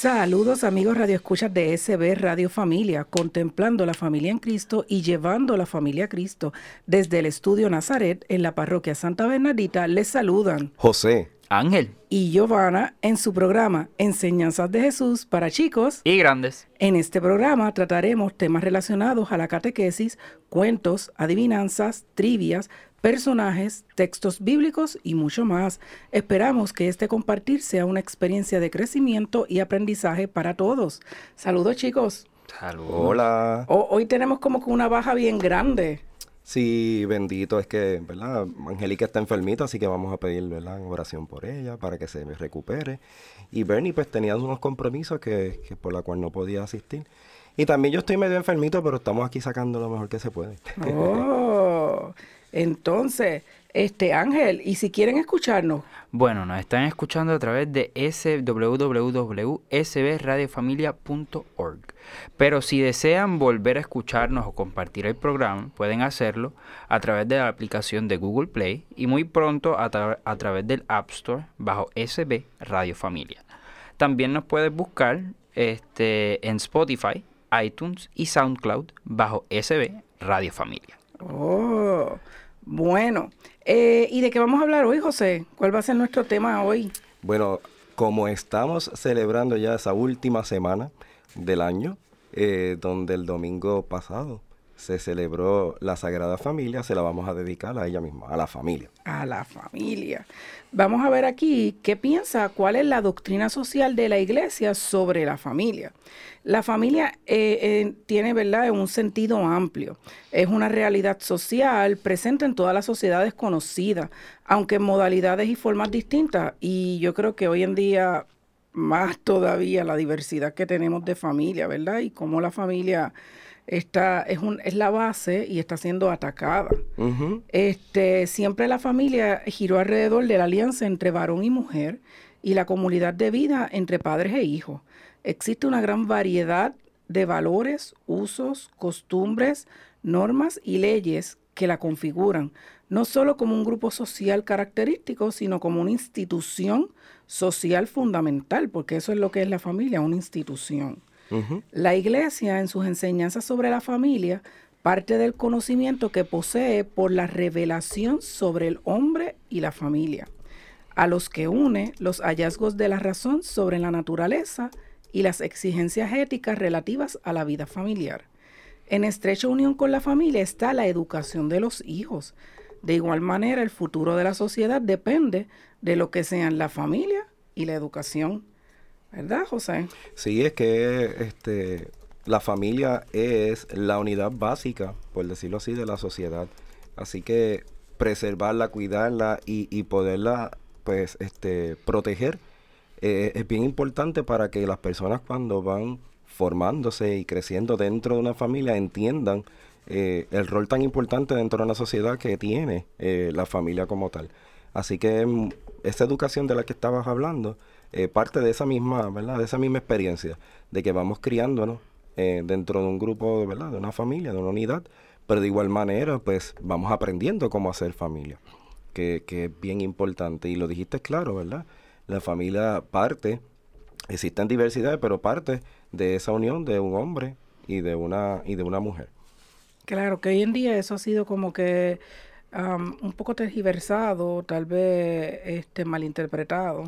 Saludos amigos Radio Escuchas de SB Radio Familia, contemplando la familia en Cristo y llevando la familia a Cristo. Desde el estudio Nazaret en la parroquia Santa Bernadita les saludan José, Ángel y Giovanna en su programa Enseñanzas de Jesús para chicos. y grandes. En este programa trataremos temas relacionados a la catequesis, cuentos, adivinanzas, trivias, personajes, textos bíblicos y mucho más. Esperamos que este compartir sea una experiencia de crecimiento y aprendizaje para todos. Saludos chicos. Saludos. hola. Ho- hoy tenemos como que una baja bien grande. Sí, bendito, es que, ¿verdad? Angélica está enfermita, así que vamos a pedir, ¿verdad? Oración por ella para que se recupere. Y Bernie, pues tenía unos compromisos que, que por la cual no podía asistir. Y también yo estoy medio enfermito, pero estamos aquí sacando lo mejor que se puede. Oh, entonces, este Ángel, y si quieren escucharnos, Bueno, nos están escuchando a través de www.sbradiofamilia.org. Pero si desean volver a escucharnos o compartir el programa, pueden hacerlo a través de la aplicación de Google Play y muy pronto a, tra- a través del App Store bajo SB Radio Familia. También nos puedes buscar este, en Spotify, iTunes y SoundCloud bajo SB Radio Familia. Oh, bueno. Eh, ¿Y de qué vamos a hablar hoy, José? ¿Cuál va a ser nuestro tema hoy? Bueno, como estamos celebrando ya esa última semana del año, eh, donde el domingo pasado se celebró la Sagrada Familia, se la vamos a dedicar a ella misma, a la familia. A la familia. Vamos a ver aquí qué piensa, cuál es la doctrina social de la iglesia sobre la familia. La familia eh, eh, tiene, ¿verdad?, un sentido amplio. Es una realidad social presente en todas las sociedades conocidas, aunque en modalidades y formas distintas. Y yo creo que hoy en día más todavía la diversidad que tenemos de familia, ¿verdad? Y cómo la familia está, es, un, es la base y está siendo atacada. Este, siempre la familia giró alrededor de la alianza entre varón y mujer y la comunidad de vida entre padres e hijos. Existe una gran variedad de valores, usos, costumbres, normas y leyes que la configuran, no solo como un grupo social característico, sino como una institución social fundamental, porque eso es lo que es la familia, una institución. La iglesia, en sus enseñanzas sobre la familia, parte del conocimiento que posee por la revelación sobre el hombre y la familia, a los que une los hallazgos de la razón sobre la naturaleza y las exigencias éticas relativas a la vida familiar. En estrecha unión con la familia está la educación de los hijos. De igual manera, el futuro de la sociedad depende de lo que sean la familia y la educación. ¿Verdad, José? Sí, es que este, la familia es la unidad básica, por decirlo así, de la sociedad. Así que preservarla, cuidarla y, y poderla pues, este, proteger eh, es bien importante para que las personas cuando van formándose y creciendo dentro de una familia entiendan eh, el rol tan importante dentro de una sociedad que tiene eh, la familia como tal. Así que mm, esa educación de la que estabas hablando, eh, parte de esa misma, ¿verdad? De esa misma experiencia, de que vamos criándonos eh, dentro de un grupo, ¿verdad? De una familia, de una unidad, pero de igual manera, pues vamos aprendiendo cómo hacer familia, que, que es bien importante. Y lo dijiste claro, ¿verdad? La familia parte, existen diversidades, pero parte de esa unión de un hombre y de una, y de una mujer. Claro, que hoy en día eso ha sido como que am, un poco tergiversado, tal vez este, malinterpretado,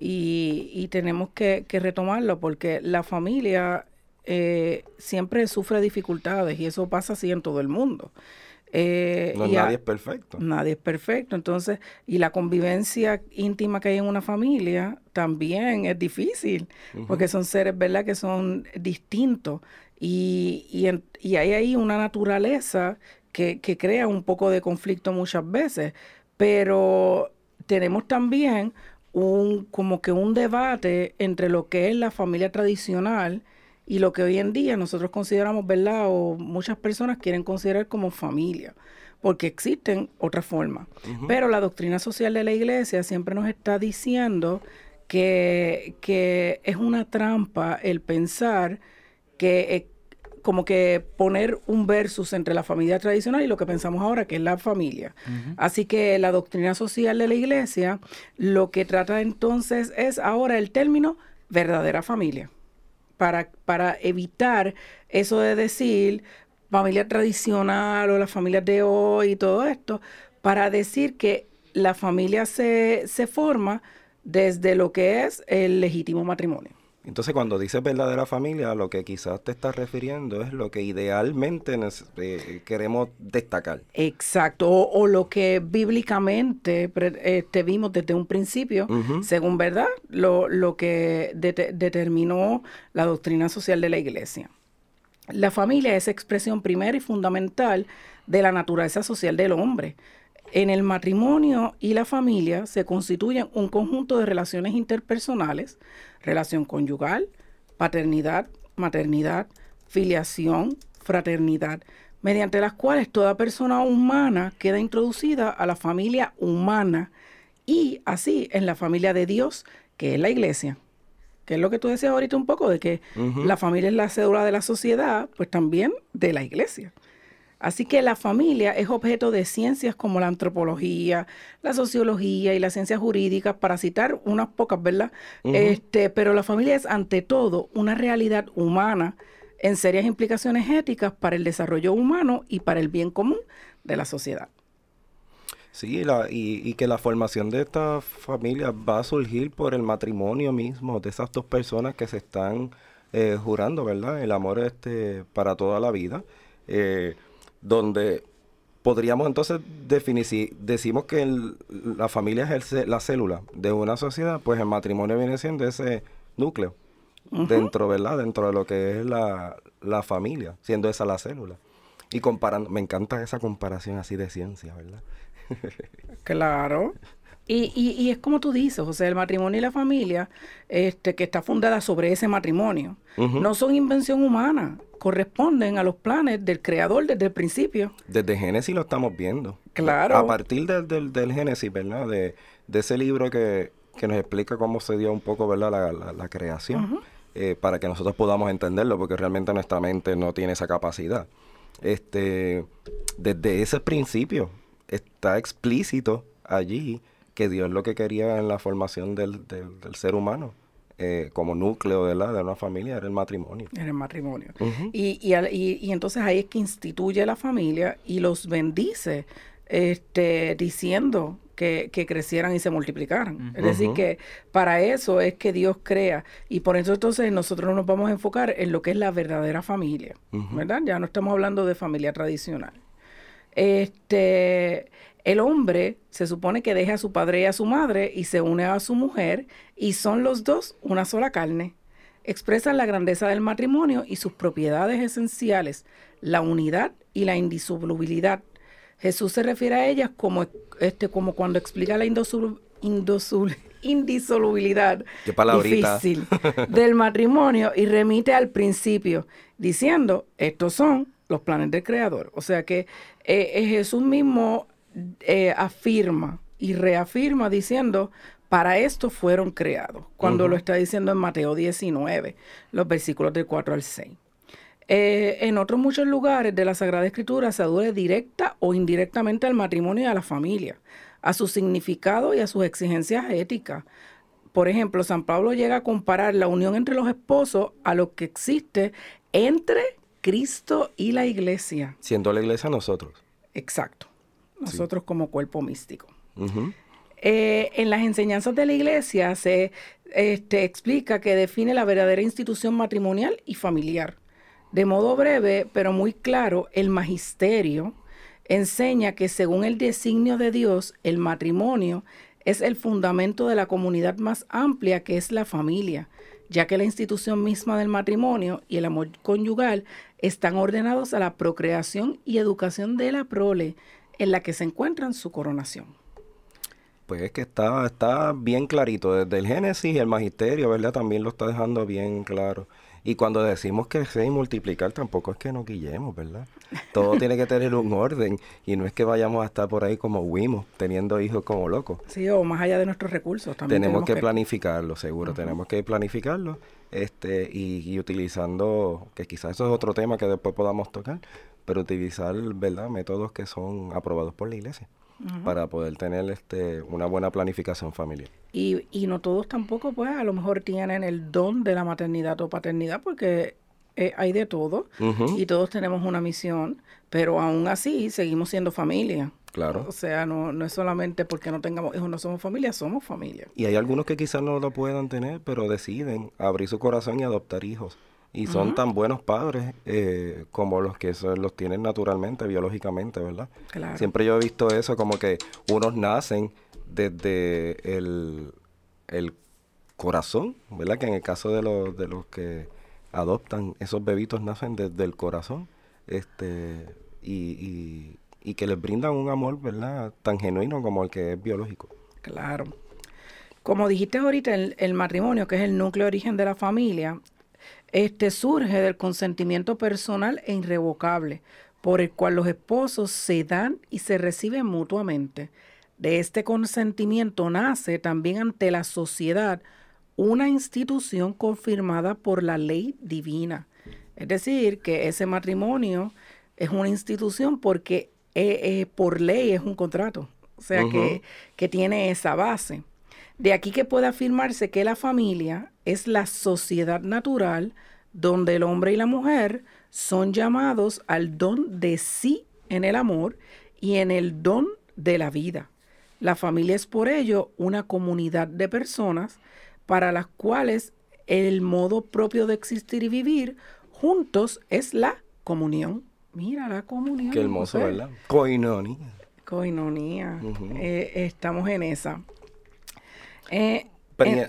y, y tenemos que, que retomarlo porque la familia eh, siempre sufre dificultades y eso pasa así en todo el mundo. Eh, No, y a- nadie es perfecto. Nadie es perfecto, entonces, y la convivencia íntima que hay en una familia también es difícil, porque son seres, ¿verdad?, que son distintos y, y, en- y hay ahí una naturaleza que, que crea un poco de conflicto muchas veces, pero tenemos también un, como que un debate entre lo que es la familia tradicional y lo que hoy en día nosotros consideramos, ¿verdad? O muchas personas quieren considerar como familia, porque existen otras formas. Pero la doctrina social de la iglesia siempre nos está diciendo que, que es una trampa el pensar que eh, como que poner un versus entre la familia tradicional y lo que pensamos ahora, que es la familia. Así que la doctrina social de la iglesia lo que trata entonces es ahora el término verdadera familia, para, para evitar eso de decir familia tradicional o las familias de hoy y todo esto, para decir que la familia se, se forma desde lo que es el legítimo matrimonio. Entonces, cuando dices verdadera familia, lo que quizás te estás refiriendo es lo que idealmente eh, queremos destacar. Exacto, o, lo que bíblicamente este, vimos desde un principio, según verdad, lo, lo que determinó la doctrina social de la iglesia. La familia es expresión primera y fundamental de la naturaleza social del hombre. En el matrimonio y la familia se constituyen un conjunto de relaciones interpersonales relación conyugal, paternidad, maternidad, filiación, fraternidad, mediante las cuales toda persona humana queda introducida a la familia humana y así en la familia de Dios, que es la iglesia. Que es lo que tú decías ahorita un poco, de que la familia es la cédula de la sociedad, pues también de la iglesia. Así que la familia es objeto de ciencias como la antropología, la sociología y las ciencias jurídicas, para citar unas pocas, ¿verdad? este, pero la familia es ante todo una realidad humana en serias implicaciones éticas para el desarrollo humano y para el bien común de la sociedad. Sí, la, y, que la formación de esta familia va a surgir por el matrimonio mismo de esas dos personas que se están eh, jurando, ¿verdad? El amor este para toda la vida. Eh, donde podríamos entonces definir, si decimos que la familia es la célula de una sociedad, pues el matrimonio viene siendo ese núcleo dentro, ¿verdad? Dentro de lo que es la, la, familia, siendo esa la célula. Y comparando, me encanta esa comparación así de ciencia, ¿verdad? claro. Y, y, y, es como tú dices, o sea, el matrimonio y la familia, este, que está fundada sobre ese matrimonio, no son invención humana, corresponden a los planes del creador desde el principio. Desde Génesis lo estamos viendo. Claro. A partir del, del, Génesis, ¿verdad? De, ese libro que, nos explica cómo se dio un poco, ¿verdad? La, la, creación, eh, para que nosotros podamos entenderlo, porque realmente nuestra mente no tiene esa capacidad. Este, desde ese principio está explícito allí que Dios lo que quería en la formación del, del, ser humano. Eh, como núcleo de, una familia era el matrimonio. Era el matrimonio. y, y, y, entonces ahí es que instituye la familia y los bendice este, diciendo que, que crecieran y se multiplicaran. Es decir, que para eso es que Dios crea. Y por eso entonces nosotros nos vamos a enfocar en lo que es la verdadera familia. ¿Verdad? Ya no estamos hablando de familia tradicional. Este, el hombre se supone que deja a su padre y a su madre y se une a su mujer y son los dos una sola carne. Expresan la grandeza del matrimonio y sus propiedades esenciales, la unidad y la indisolubilidad. Jesús se refiere a ellas como, este, como cuando explica la indisolubilidad difícil del matrimonio y remite al principio, diciendo, estos son los planes del Creador. O sea que eh, Jesús mismo eh, afirma y reafirma diciendo, para esto fueron creados, cuando lo está diciendo en Mateo 19, los versículos del 4 al 6. Eh, en otros muchos lugares de la Sagrada Escritura se aduce directa o indirectamente al matrimonio y a la familia, a su significado y a sus exigencias éticas. Por ejemplo, San Pablo llega a comparar la unión entre los esposos a lo que existe entre Cristo y la iglesia. Siendo la iglesia nosotros. Exacto nosotros como cuerpo místico. Eh, en las enseñanzas de la iglesia se este, explica que define la verdadera institución matrimonial y familiar. De modo breve, pero muy claro, el magisterio enseña que según el designio de Dios, el matrimonio es el fundamento de la comunidad más amplia que es la familia, ya que la institución misma del matrimonio y el amor conyugal están ordenados a la procreación y educación de la prole, en la que se encuentran su coronación. Pues es que está, está bien clarito, desde el Génesis y el Magisterio, ¿verdad? También lo está dejando bien claro. Y cuando decimos crecer y multiplicar, tampoco es que nos guillemos, ¿verdad? Todo tiene que tener un orden y no es que vayamos a estar por ahí como Wimos, teniendo hijos como locos. Sí, o más allá de nuestros recursos también. Tenemos, que, planificarlo, seguro, tenemos que planificarlo este y, y, utilizando, que quizás eso es otro tema que después podamos tocar, pero utilizar, ¿verdad?, métodos que son aprobados por la iglesia para poder tener este una buena planificación familiar. Y, y no todos tampoco, pues, a lo mejor tienen el don de la maternidad o paternidad, porque eh, hay de todo y todos tenemos una misión, pero aún así seguimos siendo familia. Claro. O sea, no, no es solamente porque no tengamos hijos, no somos familia, somos familia. Y hay algunos que quizás no lo puedan tener, pero deciden abrir su corazón y adoptar hijos y son tan buenos padres eh, como los que los tienen naturalmente, biológicamente, ¿verdad? Claro. Siempre yo he visto eso como que unos nacen desde el, el corazón, ¿verdad? Que en el caso de los, de los que adoptan, esos bebitos nacen desde el corazón, este, y, y, que les brindan un amor, ¿verdad? Tan genuino como el que es biológico. Claro. Como dijiste ahorita, el, el matrimonio, que es el núcleo origen de la familia, este surge del consentimiento personal e irrevocable, por el cual los esposos se dan y se reciben mutuamente. De este consentimiento nace también ante la sociedad una institución confirmada por la ley divina. Es decir, que ese matrimonio es una institución porque eh, eh, por ley es un contrato, o sea que, que tiene esa base. De aquí que puede afirmarse que la familia es la sociedad natural donde el hombre y la mujer son llamados al don de sí en el amor y en el don de la vida. La familia es por ello una comunidad de personas para las cuales el modo propio de existir y vivir juntos es la comunión. Mira la comunión. Qué hermoso, ¿verdad? Coinonía. Coinonía. Eh, estamos en esa. Eh,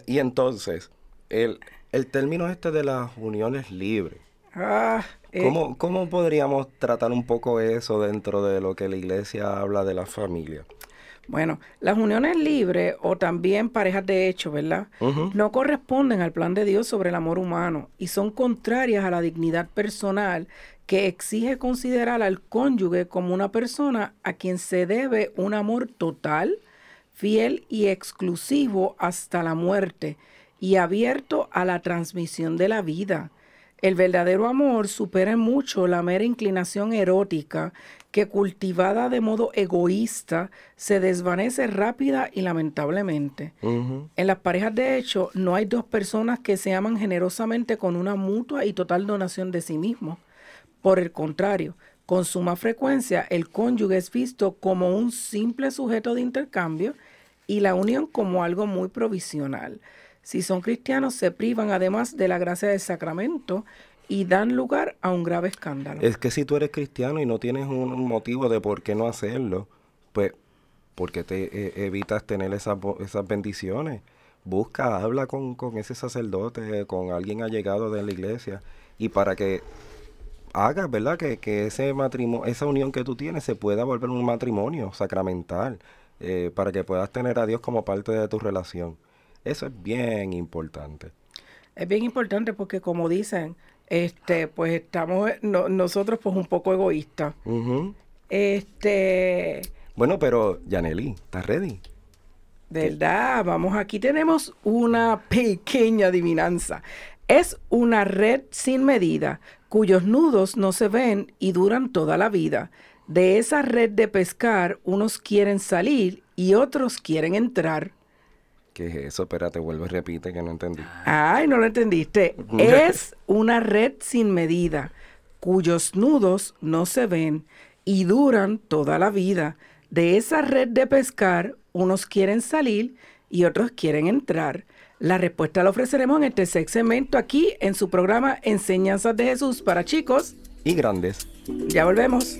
y entonces, el, el término este de las uniones libres. Ah, eh, ¿Cómo, ¿Cómo podríamos tratar un poco eso dentro de lo que la iglesia habla de la familia? Bueno, las uniones libres o también parejas de hecho, ¿verdad? No corresponden al plan de Dios sobre el amor humano y son contrarias a la dignidad personal que exige considerar al cónyuge como una persona a quien se debe un amor total, fiel y exclusivo hasta la muerte y abierto a la transmisión de la vida. El verdadero amor supera mucho la mera inclinación erótica que cultivada de modo egoísta se desvanece rápida y lamentablemente. En las parejas de hecho no hay dos personas que se aman generosamente con una mutua y total donación de sí mismos. Por el contrario, con suma frecuencia el cónyuge es visto como un simple sujeto de intercambio y la unión como algo muy provisional si son cristianos, se privan además de la gracia del sacramento y dan lugar a un grave escándalo. Es que si tú eres cristiano y no tienes un motivo de por qué no hacerlo, pues, porque te eh, evitas tener esas, esas bendiciones? Busca, habla con, con ese sacerdote, con alguien allegado de la iglesia, y para que hagas, ¿verdad? Que, que ese matrimonio, esa unión que tú tienes se pueda volver un matrimonio sacramental, eh, para que puedas tener a Dios como parte de tu relación. Eso es bien importante. Es bien importante porque como dicen, este, pues estamos nosotros pues un poco egoístas. Este. Bueno, pero Yaneli, ¿estás ready? ¿Verdad? Vamos, aquí tenemos una pequeña adivinanza. Es una red sin medida, cuyos nudos no se ven y duran toda la vida. De esa red de pescar, unos quieren salir y otros quieren entrar. ¿Qué es eso? Espérate, vuelve, repite que no entendí. Ay, no lo entendiste. es una red sin medida, cuyos nudos no se ven y duran toda la vida. De esa red de pescar, unos quieren salir y otros quieren entrar. La respuesta la ofreceremos en este segmento aquí en su programa Enseñanzas de Jesús para chicos y grandes. Ya volvemos.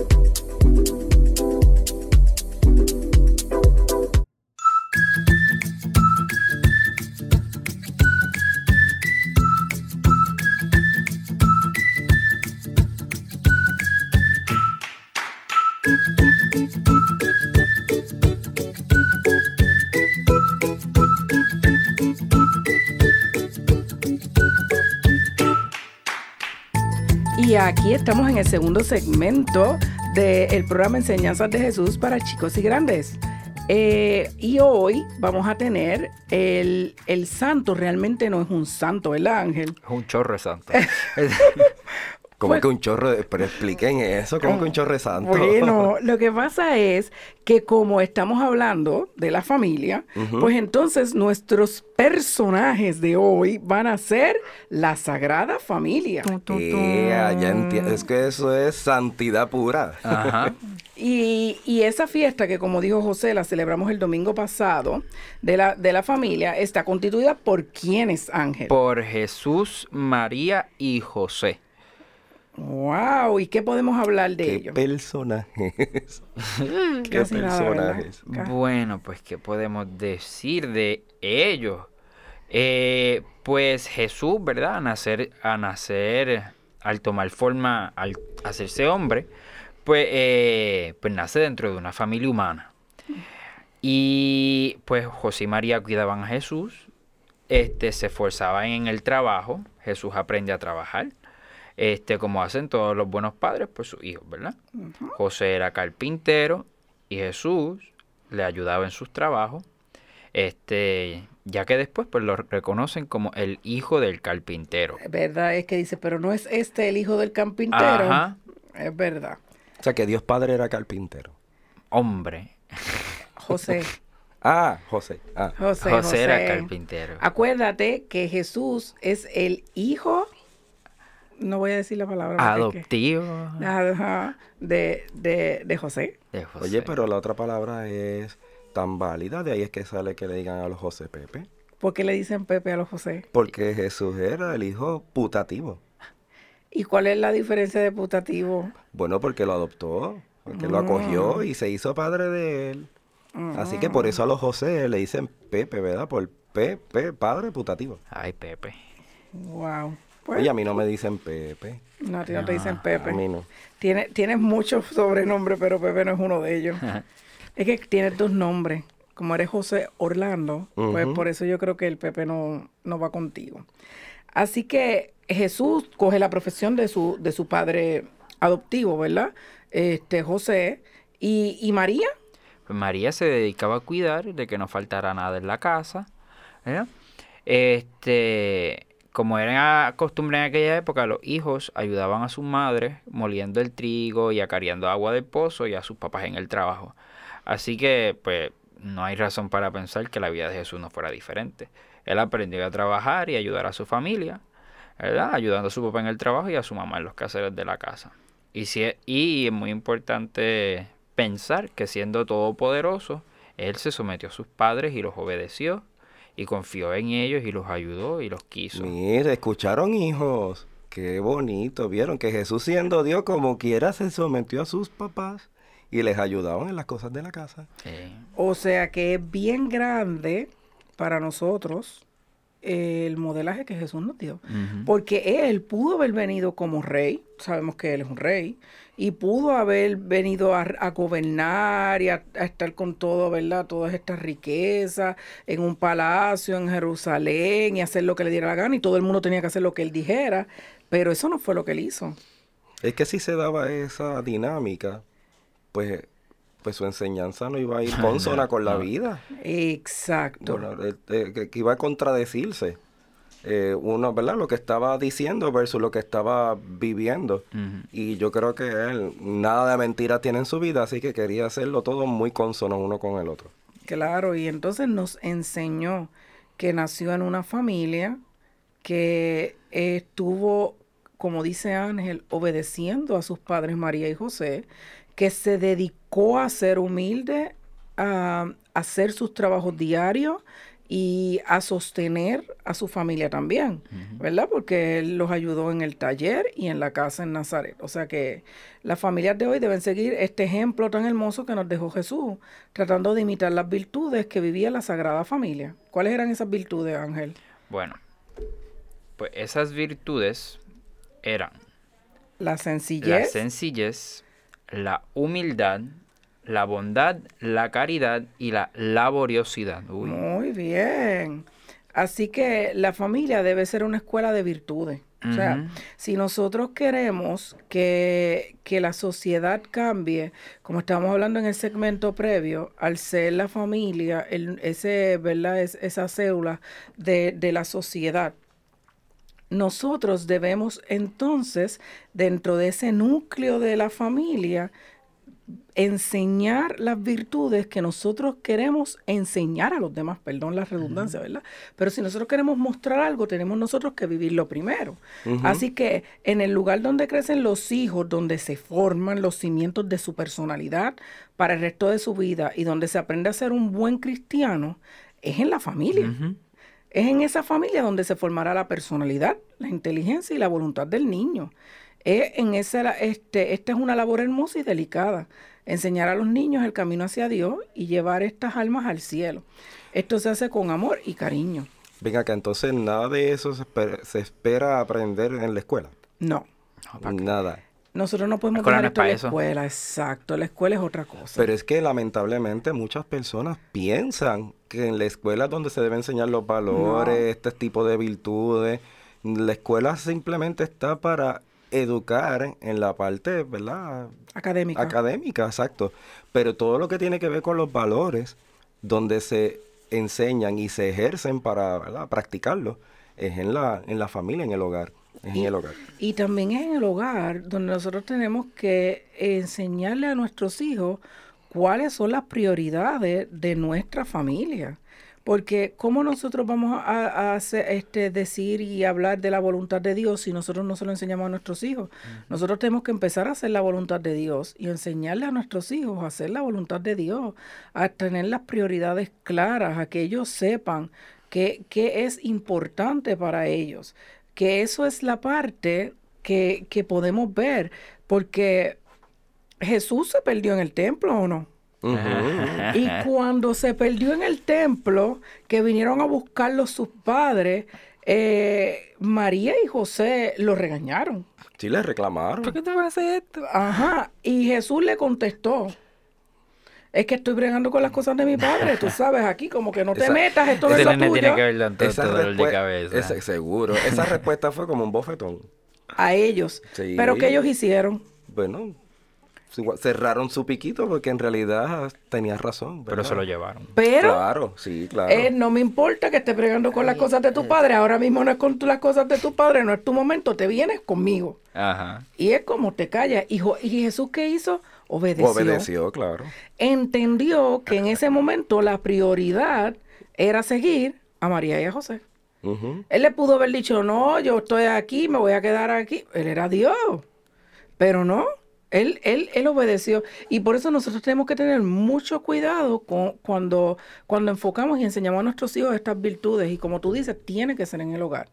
Aquí estamos en el segundo segmento del programa Enseñanzas de Jesús para chicos y grandes. Eh, y hoy vamos a tener el, el santo, realmente no es un santo, el ángel. Es un chorro de santo. Como Pues- que un chorro de... Pero expliquen eso, como que un chorro de santo. Bueno, lo que pasa es que como estamos hablando de la familia, pues entonces nuestros personajes de hoy van a ser la Sagrada Familia. Yeah, ya. Es que eso es santidad pura. Ajá. Y, y esa fiesta que, como dijo José, la celebramos el domingo pasado de la, de la familia, está constituida por quiénes, Ángel. Por Jesús, María y José. Wow, ¿y qué podemos hablar de ¿Qué ellos? personajes? ¿Qué personajes? Bueno, pues, ¿qué podemos decir de ellos? Eh, pues Jesús, ¿verdad? A nacer, a nacer, al tomar forma, al hacerse hombre, pues, eh, pues nace dentro de una familia humana. Y pues José y María cuidaban a Jesús, este, se esforzaban en el trabajo, Jesús aprende a trabajar, este, como hacen todos los buenos padres por sus hijos, ¿verdad? José era carpintero y Jesús le ayudaba en sus trabajos, este, ya que después pues lo reconocen como el hijo del carpintero. ¿Verdad? Es que dice, pero no es este el hijo del carpintero. Ajá, Es verdad. O sea, que Dios Padre era carpintero. hombre. José. Ah, José. Ah, José, José, José. era carpintero. Acuérdate que Jesús es el hijo, no voy a decir la palabra. Adoptivo Ajá, de, de, de José. de José. oye, pero la otra palabra es tan válida. De ahí es que sale que le digan a los José Pepe. ¿Por qué le dicen Pepe a los José? Porque Jesús era el hijo putativo. ¿Y cuál es la diferencia de putativo? Bueno, porque lo adoptó, porque lo acogió y se hizo padre de él. Así que por eso a los José le dicen Pepe, ¿verdad? Por Pepe, padre putativo. Ay, Pepe. Wow. Pues, Oye, a mí no me dicen Pepe. no, a ti no te dicen A Pepe. mí no. Tiene, tienes muchos sobrenombres, pero Pepe no es uno de ellos. es que tienes dos nombres. Como eres José Orlando, pues por eso yo creo que el Pepe no, no va contigo. Así que Jesús coge la profesión de su, de su padre adoptivo, ¿verdad? Este, José. Y, y María, Pues María se dedicaba a cuidar de que no faltara nada en la casa. ¿verdad? Este, como era costumbre en aquella época, los hijos ayudaban a sus madres moliendo el trigo y acarreando agua del pozo y a sus papás en el trabajo. Así que, pues, no hay razón para pensar que la vida de Jesús no fuera diferente. Él aprendió a trabajar y ayudar a su familia, ¿verdad? Ayudando a su papá en el trabajo y a su mamá en los quehaceres de la casa. Y, si, y es muy importante pensar que siendo todopoderoso, Él se sometió a sus padres y los obedeció y confió en ellos y los ayudó y los quiso. Mire, escucharon hijos. Qué bonito. Vieron que Jesús siendo Dios como quiera se sometió a sus papás y les ayudaban en las cosas de la casa. Sí. o sea que es bien grande para nosotros el modelaje que Jesús nos dio. Porque él pudo haber venido como rey, sabemos que él es un rey, y pudo haber venido a, a gobernar y a, a estar con todo, ¿verdad? Todas estas riquezas en un palacio en Jerusalén y hacer lo que le diera la gana, y todo el mundo tenía que hacer lo que él dijera, pero eso no fue lo que él hizo. Es que si se daba esa dinámica, pues, pues su enseñanza no iba a ir consona con la vida. Exacto. Bueno, eh, eh, que, que iba a contradecirse. Eh, uno, ¿verdad? Lo que estaba diciendo versus lo que estaba viviendo. Y yo creo que él nada de mentira tiene en su vida, así que quería hacerlo todo muy consono uno con el otro. Claro, y entonces nos enseñó que nació en una familia que estuvo, como dice Ángel, obedeciendo a sus padres María y José, que se dedicó a ser humilde a hacer sus trabajos diarios y a sostener a su familia también, ¿verdad? Porque Él los ayudó en el taller y en la casa en Nazaret. O sea que las familias de hoy deben seguir este ejemplo tan hermoso que nos dejó Jesús, tratando de imitar las virtudes que vivía la Sagrada Familia. ¿Cuáles eran esas virtudes, Ángel? Bueno, pues esas virtudes eran La sencillez, la sencillez, la humildad, la bondad, la caridad y la laboriosidad. Uy. Muy bien. Así que la familia debe ser una escuela de virtudes. O sea, si nosotros queremos que, que la sociedad cambie, como estábamos hablando en el segmento previo, al ser la familia, el- ese, ¿verdad? Es, esa célula de, de la sociedad, nosotros debemos entonces, dentro de ese núcleo de la familia, enseñar las virtudes que nosotros queremos enseñar a los demás, perdón la redundancia, ¿verdad? Pero si nosotros queremos mostrar algo, tenemos nosotros que vivirlo primero. Así que en el lugar donde crecen los hijos, donde se forman los cimientos de su personalidad para el resto de su vida y donde se aprende a ser un buen cristiano, es en la familia. Es en esa familia donde se formará la personalidad, la inteligencia y la voluntad del niño. Es en esa, este, esta es una labor hermosa y delicada. Enseñar a los niños el camino hacia Dios y llevar estas almas al cielo. Esto se hace con amor y cariño. Venga, que entonces nada de eso se espera, se espera aprender en la escuela. No, Nada. nosotros no podemos dejar esto en la eso. escuela. Exacto, la escuela es otra cosa. Pero es que lamentablemente muchas personas piensan que en la escuela es donde se debe enseñar los valores, este tipo de virtudes. La escuela simplemente está para educar en la parte, ¿verdad? Académica. Académica, exacto. Pero todo lo que tiene que ver con los valores, donde se enseñan y se ejercen para ¿verdad? practicarlos, es en la, en la familia, en el hogar. Es en el hogar. Y también es en el hogar donde nosotros tenemos que enseñarle a nuestros hijos cuáles son las prioridades de nuestra familia. Porque cómo nosotros vamos a, a hacer, este, decir y hablar de la voluntad de Dios si nosotros no se lo enseñamos a nuestros hijos. Nosotros tenemos que empezar a hacer la voluntad de Dios y enseñarle a nuestros hijos a hacer la voluntad de Dios, a tener las prioridades claras, a que ellos sepan qué qué es importante para ellos. Que eso es la parte que, que podemos ver, porque Jesús se perdió en el templo o no. Ujú. Y cuando se perdió en el templo, que vinieron a buscarlo sus padres, eh, María y José lo regañaron. Sí, le reclamaron. ¿Por qué te vas a hacer esto? Ajá. Y Jesús le contestó. Es que estoy bregando con las cosas de mi padre, tú sabes, aquí como que no te Esa- metas, esto es lo nene tiene tuyo. que haber dado Esa todo dolor de cabeza. esa- seguro. Esa respuesta fue como un bofetón. A ellos. Sí. Pero que ellos hicieron. Bueno, cerraron su piquito porque en realidad tenías razón. Pero se lo llevaron. Pero Claro, sí, claro. Eh, no me importa que estés bregando con las cosas de tu padre. Ahora mismo no es con tu- las cosas de tu padre, no es tu momento. Te vienes conmigo. Ajá. Y es como te callas. Y, y Jesús, ¿qué hizo? Obedeció. Obedeció, claro. Entendió que en ese momento la prioridad era seguir a María y a José. Él le pudo haber dicho, no, yo estoy aquí, me voy a quedar aquí. Él era Dios. Pero no, él, él, él obedeció. Y por eso nosotros tenemos que tener mucho cuidado con, cuando, cuando enfocamos y enseñamos a nuestros hijos estas virtudes. Y como tú dices, tiene que ser en el hogar.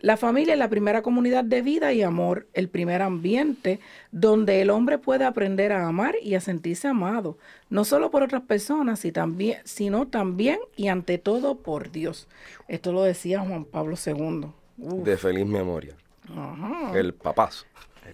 La familia es la primera comunidad de vida y amor, el primer ambiente donde el hombre puede aprender a amar y a sentirse amado, no solo por otras personas, sino también y ante todo por Dios. Esto lo decía Juan Pablo II. Uf, De feliz memoria. ajá. El papazo.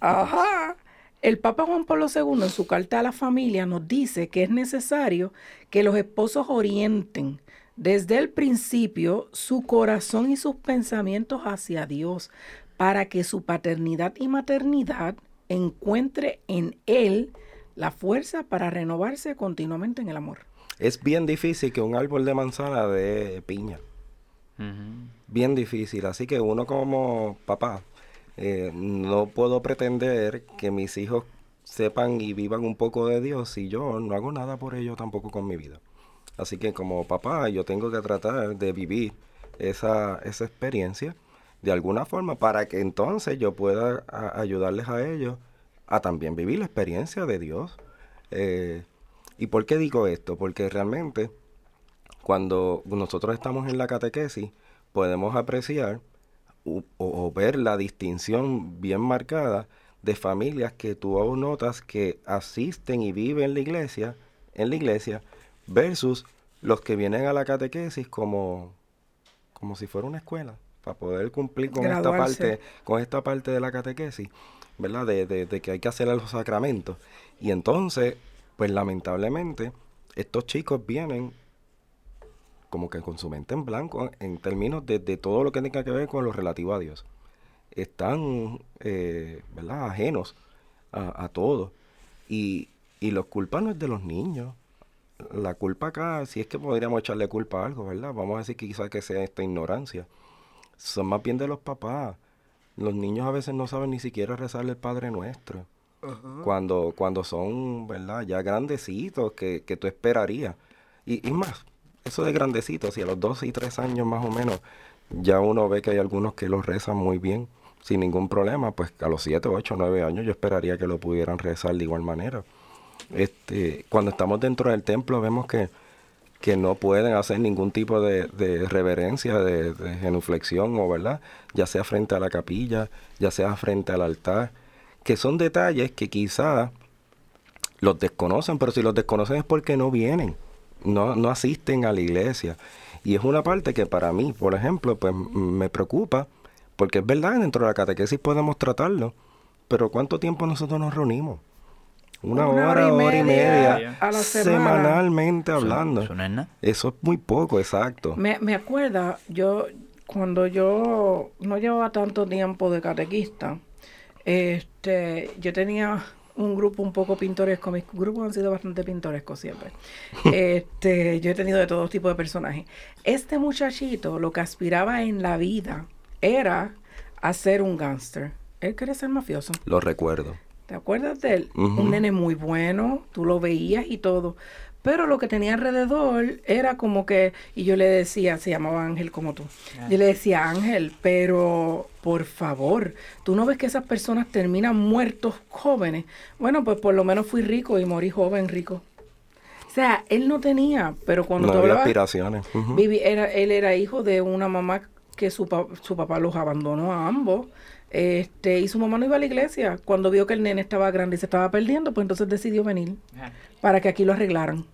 Ajá. El Papa Juan Pablo II en su carta a la familia nos dice que es necesario que los esposos orienten desde el principio su corazón y sus pensamientos hacia Dios para que su paternidad y maternidad encuentre en Él la fuerza para renovarse continuamente en el amor. Es bien difícil que un árbol de manzana dé piña. Bien difícil. Así que uno como papá, eh, no puedo pretender que mis hijos sepan y vivan un poco de Dios si yo no hago nada por ello tampoco con mi vida. Así que como papá yo tengo que tratar de vivir esa, esa experiencia de alguna forma para que entonces yo pueda ayudarles a ellos a también vivir la experiencia de Dios. Eh, ¿Y por qué digo esto? Porque realmente cuando nosotros estamos en la catequesis podemos apreciar o, ver la distinción bien marcada de familias que tú notas que asisten y viven en la iglesia, en la iglesia, versus los que vienen a la catequesis como, como si fuera una escuela, para poder cumplir con esta parte, con esta parte de la catequesis, ¿verdad? De, de, que hay que hacer los sacramentos. Y entonces, pues lamentablemente, estos chicos vienen como que con su mente en blanco en términos de, todo lo que tenga que ver con lo relativo a Dios. Están, eh, ¿verdad?, ajenos a, todo. Y, y los culpas no es de los niños. La culpa acá, si es que podríamos echarle culpa a algo, ¿verdad? Vamos a decir que quizás que sea esta ignorancia. Son más bien de los papás. Los niños a veces no saben ni siquiera rezarle el Padre Nuestro. Cuando, cuando son, ¿verdad? Ya grandecitos que, que tú esperarías. Y, y más, eso de grandecitos, y a los 12 y 3 años más o menos, ya uno ve que hay algunos que lo rezan muy bien, sin ningún problema, pues a los 7, 8, 9 años yo esperaría que lo pudieran rezar de igual manera. Este, cuando estamos dentro del templo vemos que, que no pueden hacer ningún tipo de, reverencia, de, genuflexión, o verdad, ya sea frente a la capilla, ya sea frente al altar, que son detalles que quizá los desconocen, pero si los desconocen es porque no vienen no, no asisten a la iglesia. Y es una parte que para mí, por ejemplo, pues me preocupa, porque es verdad, dentro de la catequesis podemos tratarlo, pero ¿cuánto tiempo nosotros nos reunimos? Una, hora, hora y media, semanalmente hablando. Eso, es muy poco, exacto. Me, me acuerda, yo, cuando yo no llevaba tanto tiempo de catequista, este, yo tenía un grupo un poco pintoresco. Mis grupos han sido bastante pintorescos siempre. este, yo he tenido de todo tipo de personajes. Este muchachito lo que aspiraba en la vida era a ser un gángster. Él quería ser mafioso. Lo recuerdo. ¿Te acuerdas de él? Un nene muy bueno, tú lo veías y todo. Pero lo que tenía alrededor era como que, y yo le decía, se llamaba Ángel como tú, yo le decía Ángel, pero por favor, tú no ves que esas personas terminan muertos jóvenes. Bueno, pues por lo menos fui rico y morí joven rico. O sea, él no tenía, pero cuando no había aspiraciones. era, él era hijo de una mamá que su, su papá los abandonó a ambos. Este, y su mamá no iba a la iglesia. Cuando vio que el nene estaba grande y se estaba perdiendo, pues entonces decidió venir para que aquí lo arreglaran.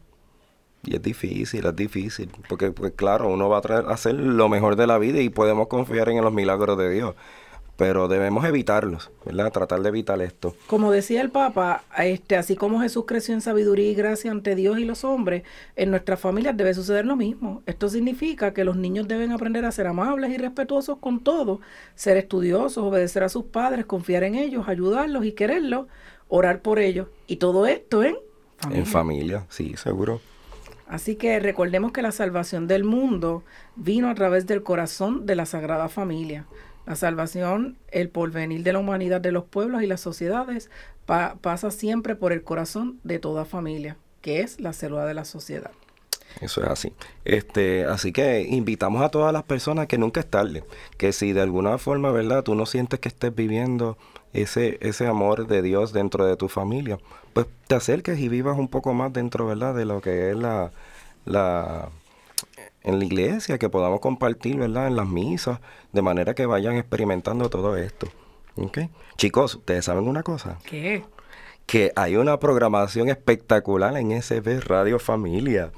Y es difícil, es difícil, porque pues claro, uno va a, hacer lo mejor de la vida y podemos confiar en los milagros de Dios, pero debemos evitarlos, ¿verdad? Tratar de evitar esto. Como decía el Papa, este, así como Jesús creció en sabiduría y gracia ante Dios y los hombres, en nuestras familias debe suceder lo mismo. Esto significa que los niños deben aprender a ser amables y respetuosos con todo, ser estudiosos, obedecer a sus padres, confiar en ellos, ayudarlos y quererlos, orar por ellos. Y todo esto en familia. En familia, sí, seguro. Así que recordemos que la salvación del mundo vino a través del corazón de la Sagrada Familia. La salvación, el porvenir de la humanidad, de los pueblos y las sociedades, pasa siempre por el corazón de toda familia, que es la célula de la sociedad. Eso es así. Este, así que invitamos a todas las personas que nunca es tarde, que si de alguna forma, ¿verdad? Tú no sientes que estés viviendo ese, ese amor de Dios dentro de tu familia, pues te acerques y vivas un poco más dentro, ¿verdad? De lo que es la, la en la iglesia, que podamos compartir, ¿verdad? En las misas, de manera que vayan experimentando todo esto. Chicos, ¿ustedes saben una cosa? ¿Qué? Que hay una programación espectacular en SB Radio Familia.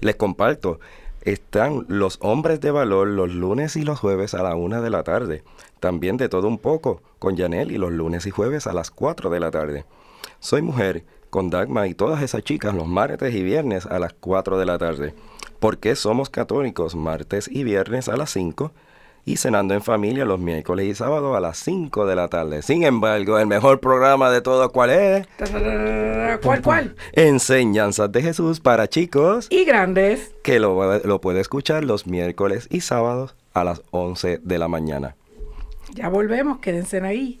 Les comparto, están los hombres de valor los lunes y los jueves a la una de la tarde. También de todo un poco con Janel y los lunes y jueves a las 4 de la tarde. Soy mujer con Dagma y todas esas chicas los martes y viernes a las 4 de la tarde. Porque somos católicos martes y viernes a las 5 y cenando en familia los miércoles y sábados a las 5 de la tarde. Sin embargo, el mejor programa de todo, ¿cuál es? ¿Cuál, cuál? Enseñanzas de Jesús para chicos y grandes. Que lo, lo puede escuchar los miércoles y sábados a las 11 de la mañana. Ya volvemos, quédense ahí.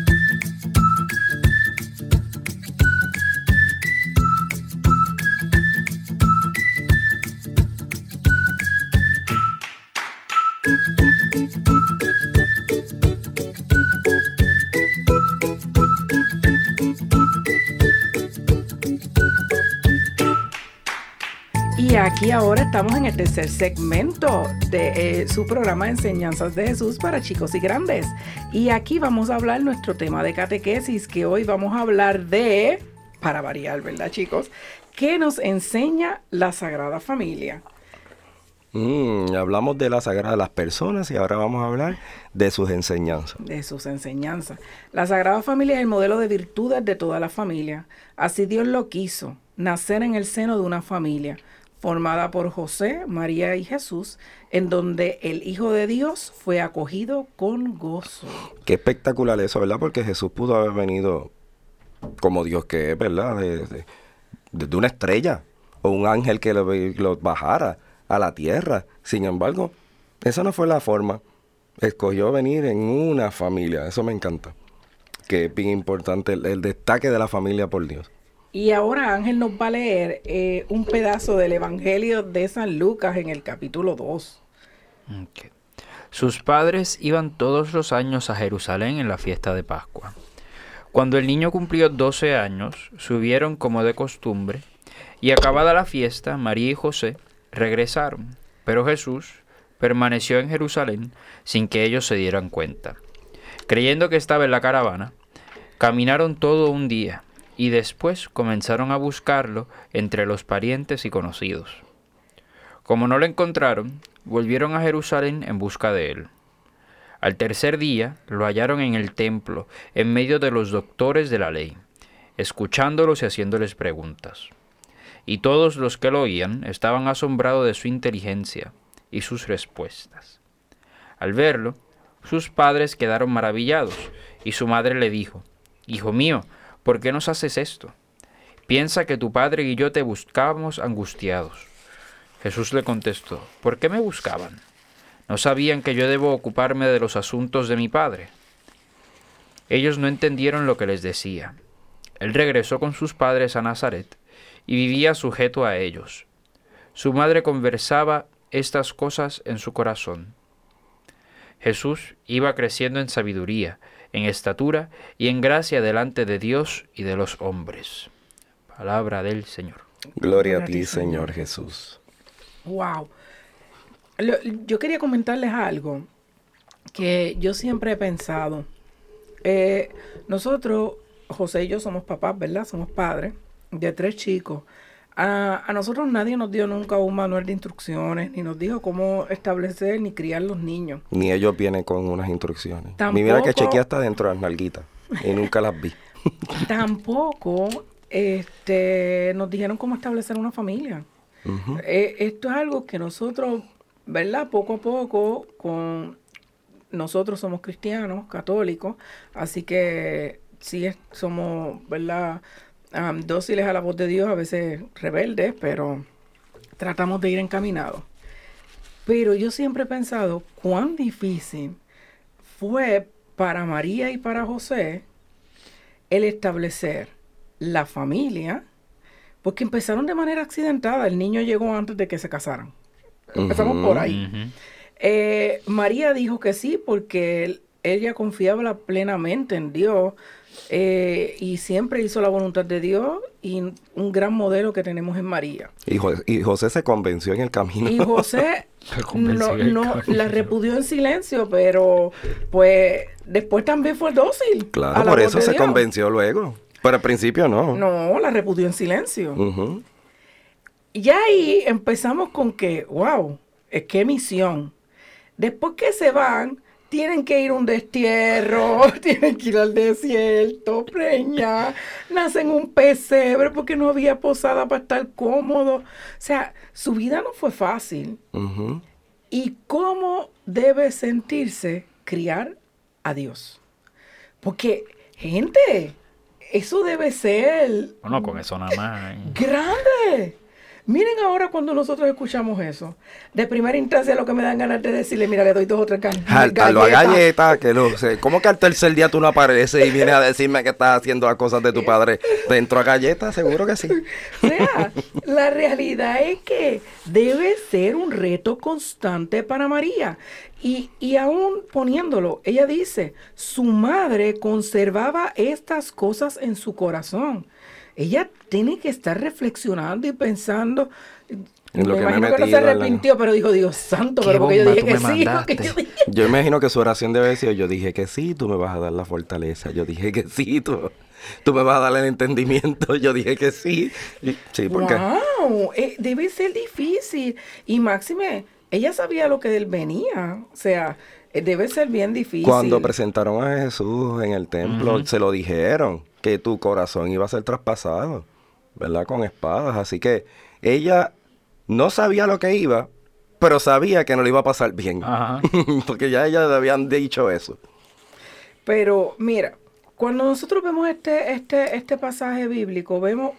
estamos en el tercer segmento de eh, su programa Enseñanzas de Jesús para chicos y grandes. Y aquí vamos a hablar nuestro tema de catequesis, que hoy vamos a hablar de, para variar, ¿verdad chicos? ¿Qué nos enseña la Sagrada Familia? Mm, hablamos de la sagrada de las personas y ahora vamos a hablar de sus enseñanzas. De sus enseñanzas. La Sagrada Familia es el modelo de virtudes de toda la familia. Así Dios lo quiso, nacer en el seno de una familia formada por José, María y Jesús, en donde el Hijo de Dios fue acogido con gozo. Qué espectacular eso, ¿verdad? Porque Jesús pudo haber venido como Dios que es, ¿verdad? Desde de, de una estrella o un ángel que lo, lo bajara a la tierra. Sin embargo, esa no fue la forma. Escogió venir en una familia. Eso me encanta. Que es bien importante el destaque de la familia por Dios. Y ahora Ángel nos va a leer eh, un pedazo del Evangelio de San Lucas en el capítulo 2. Ok. Sus padres iban todos los años a Jerusalén en la fiesta de Pascua. Cuando el niño cumplió 12 años, subieron como de costumbre, y acabada la fiesta, María y José regresaron, pero Jesús permaneció en Jerusalén sin que ellos se dieran cuenta. Creyendo que estaba en la caravana, caminaron todo un día y después comenzaron a buscarlo entre los parientes y conocidos. Como no lo encontraron, volvieron a Jerusalén en busca de él. Al tercer día lo hallaron en el templo, en medio de los doctores de la ley, escuchándolos y haciéndoles preguntas. Y todos los que lo oían estaban asombrados de su inteligencia y sus respuestas. Al verlo, sus padres quedaron maravillados, y su madre le dijo, Hijo mío, ¿por qué nos haces esto? Piensa que tu padre y yo te buscábamos angustiados. Jesús le contestó, ¿por qué me buscaban? ¿No sabían que yo debo ocuparme de los asuntos de mi padre? Ellos no entendieron lo que les decía. Él regresó con sus padres a Nazaret y vivía sujeto a ellos. Su madre conversaba estas cosas en su corazón. Jesús iba creciendo en sabiduría, en estatura y en gracia delante de Dios y de los hombres. Palabra del Señor. Gloria a ti, Señor Jesús. Wow. Lo- yo quería comentarles algo que yo siempre he pensado. Eh, nosotros, José y yo somos papás, ¿verdad? Somos padres de tres chicos. A, a nosotros nadie nos dio nunca un manual de instrucciones, ni nos dijo cómo establecer ni criar los niños. Ni ellos vienen con unas instrucciones. Tampoco- Mi mira que chequea hasta dentro de las nalguitas. Y nunca las vi. Tampoco este, nos dijeron cómo establecer una familia. Eh, esto es algo que nosotros, ¿verdad? Poco a poco, con nosotros somos cristianos, católicos, así que sí somos, ¿verdad? Dóciles a la voz de Dios, a veces rebeldes, pero tratamos de ir encaminados. Pero yo siempre he pensado cuán difícil fue para María y para José el establecer la familia, porque empezaron de manera accidentada. El niño llegó antes de que se casaran. Empezamos por ahí. Eh, María dijo que sí porque él- ella confiaba plenamente en Dios eh, y siempre hizo la voluntad de Dios y un gran modelo que tenemos en María. Y, Jo- y José se convenció en el camino. Y José no, no la repudió en silencio, pero pues después también fue dócil. Claro, la por eso se Dios. convenció luego. Pero al principio no. No, la repudió en silencio. Y ahí empezamos con que, wow, es que misión. Después que se van, tienen que ir a un destierro, tienen que ir al desierto, preñar, nacen un pesebre porque no había posada para estar cómodo. O sea, su vida no fue fácil. ¿Y cómo debe sentirse criar a Dios? Porque Gente, eso debe ser Bueno, con eso nada más. grande. Miren ahora cuando nosotros escuchamos eso. De primera instancia lo que me dan ganas de decirle, mira, le doy dos o tres Jáltalo a galletas. galleta, que lo sé. ¿Cómo que al tercer día tú no apareces y vienes a decirme que estás haciendo las cosas de tu padre dentro a galleta? Seguro que sí. O sea, la realidad es que debe ser un reto constante para María. Y, y aún poniéndolo, ella dice, su madre conservaba estas cosas en su corazón. Ella tiene que estar reflexionando y pensando. En lo que me he imagino que no se la- arrepintió, pero dijo, Dios santo, ¿Qué pero porque yo dije que me sí. yo dije- Yo imagino que su oración debe decir, yo dije que sí, tú me vas a dar la fortaleza. Yo dije que sí, tú, tú me vas a dar el entendimiento. Yo dije que sí. Sí, porque Wow, eh, debe ser difícil. Y Máxime, ella sabía lo que de él venía. O sea, debe ser bien difícil. cuando presentaron a Jesús en el templo, se lo dijeron que tu corazón iba a ser traspasado, ¿verdad? Con espadas. Así que ella no sabía lo que iba, pero sabía que no le iba a pasar bien. Ajá. porque ya ella le habían dicho eso. Pero mira, cuando nosotros vemos este, este, este pasaje bíblico, vemos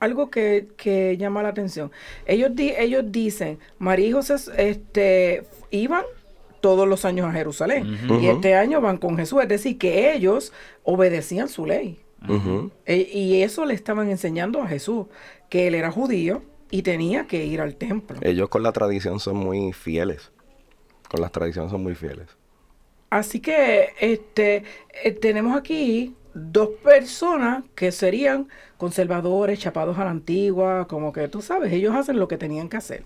algo que, que llama la atención. Ellos, di- ellos dicen, María y José este, iban todos los años a Jerusalén y este año van con Jesús. Es decir, que ellos obedecían su ley. E- y eso le estaban enseñando a Jesús, que él era judío y tenía que ir al templo. Ellos con la tradición son muy fieles. Con las tradiciones son muy fieles. Así que este eh, tenemos aquí dos personas que serían conservadores, chapados a la antigua, como que tú sabes, ellos hacen lo que tenían que hacer.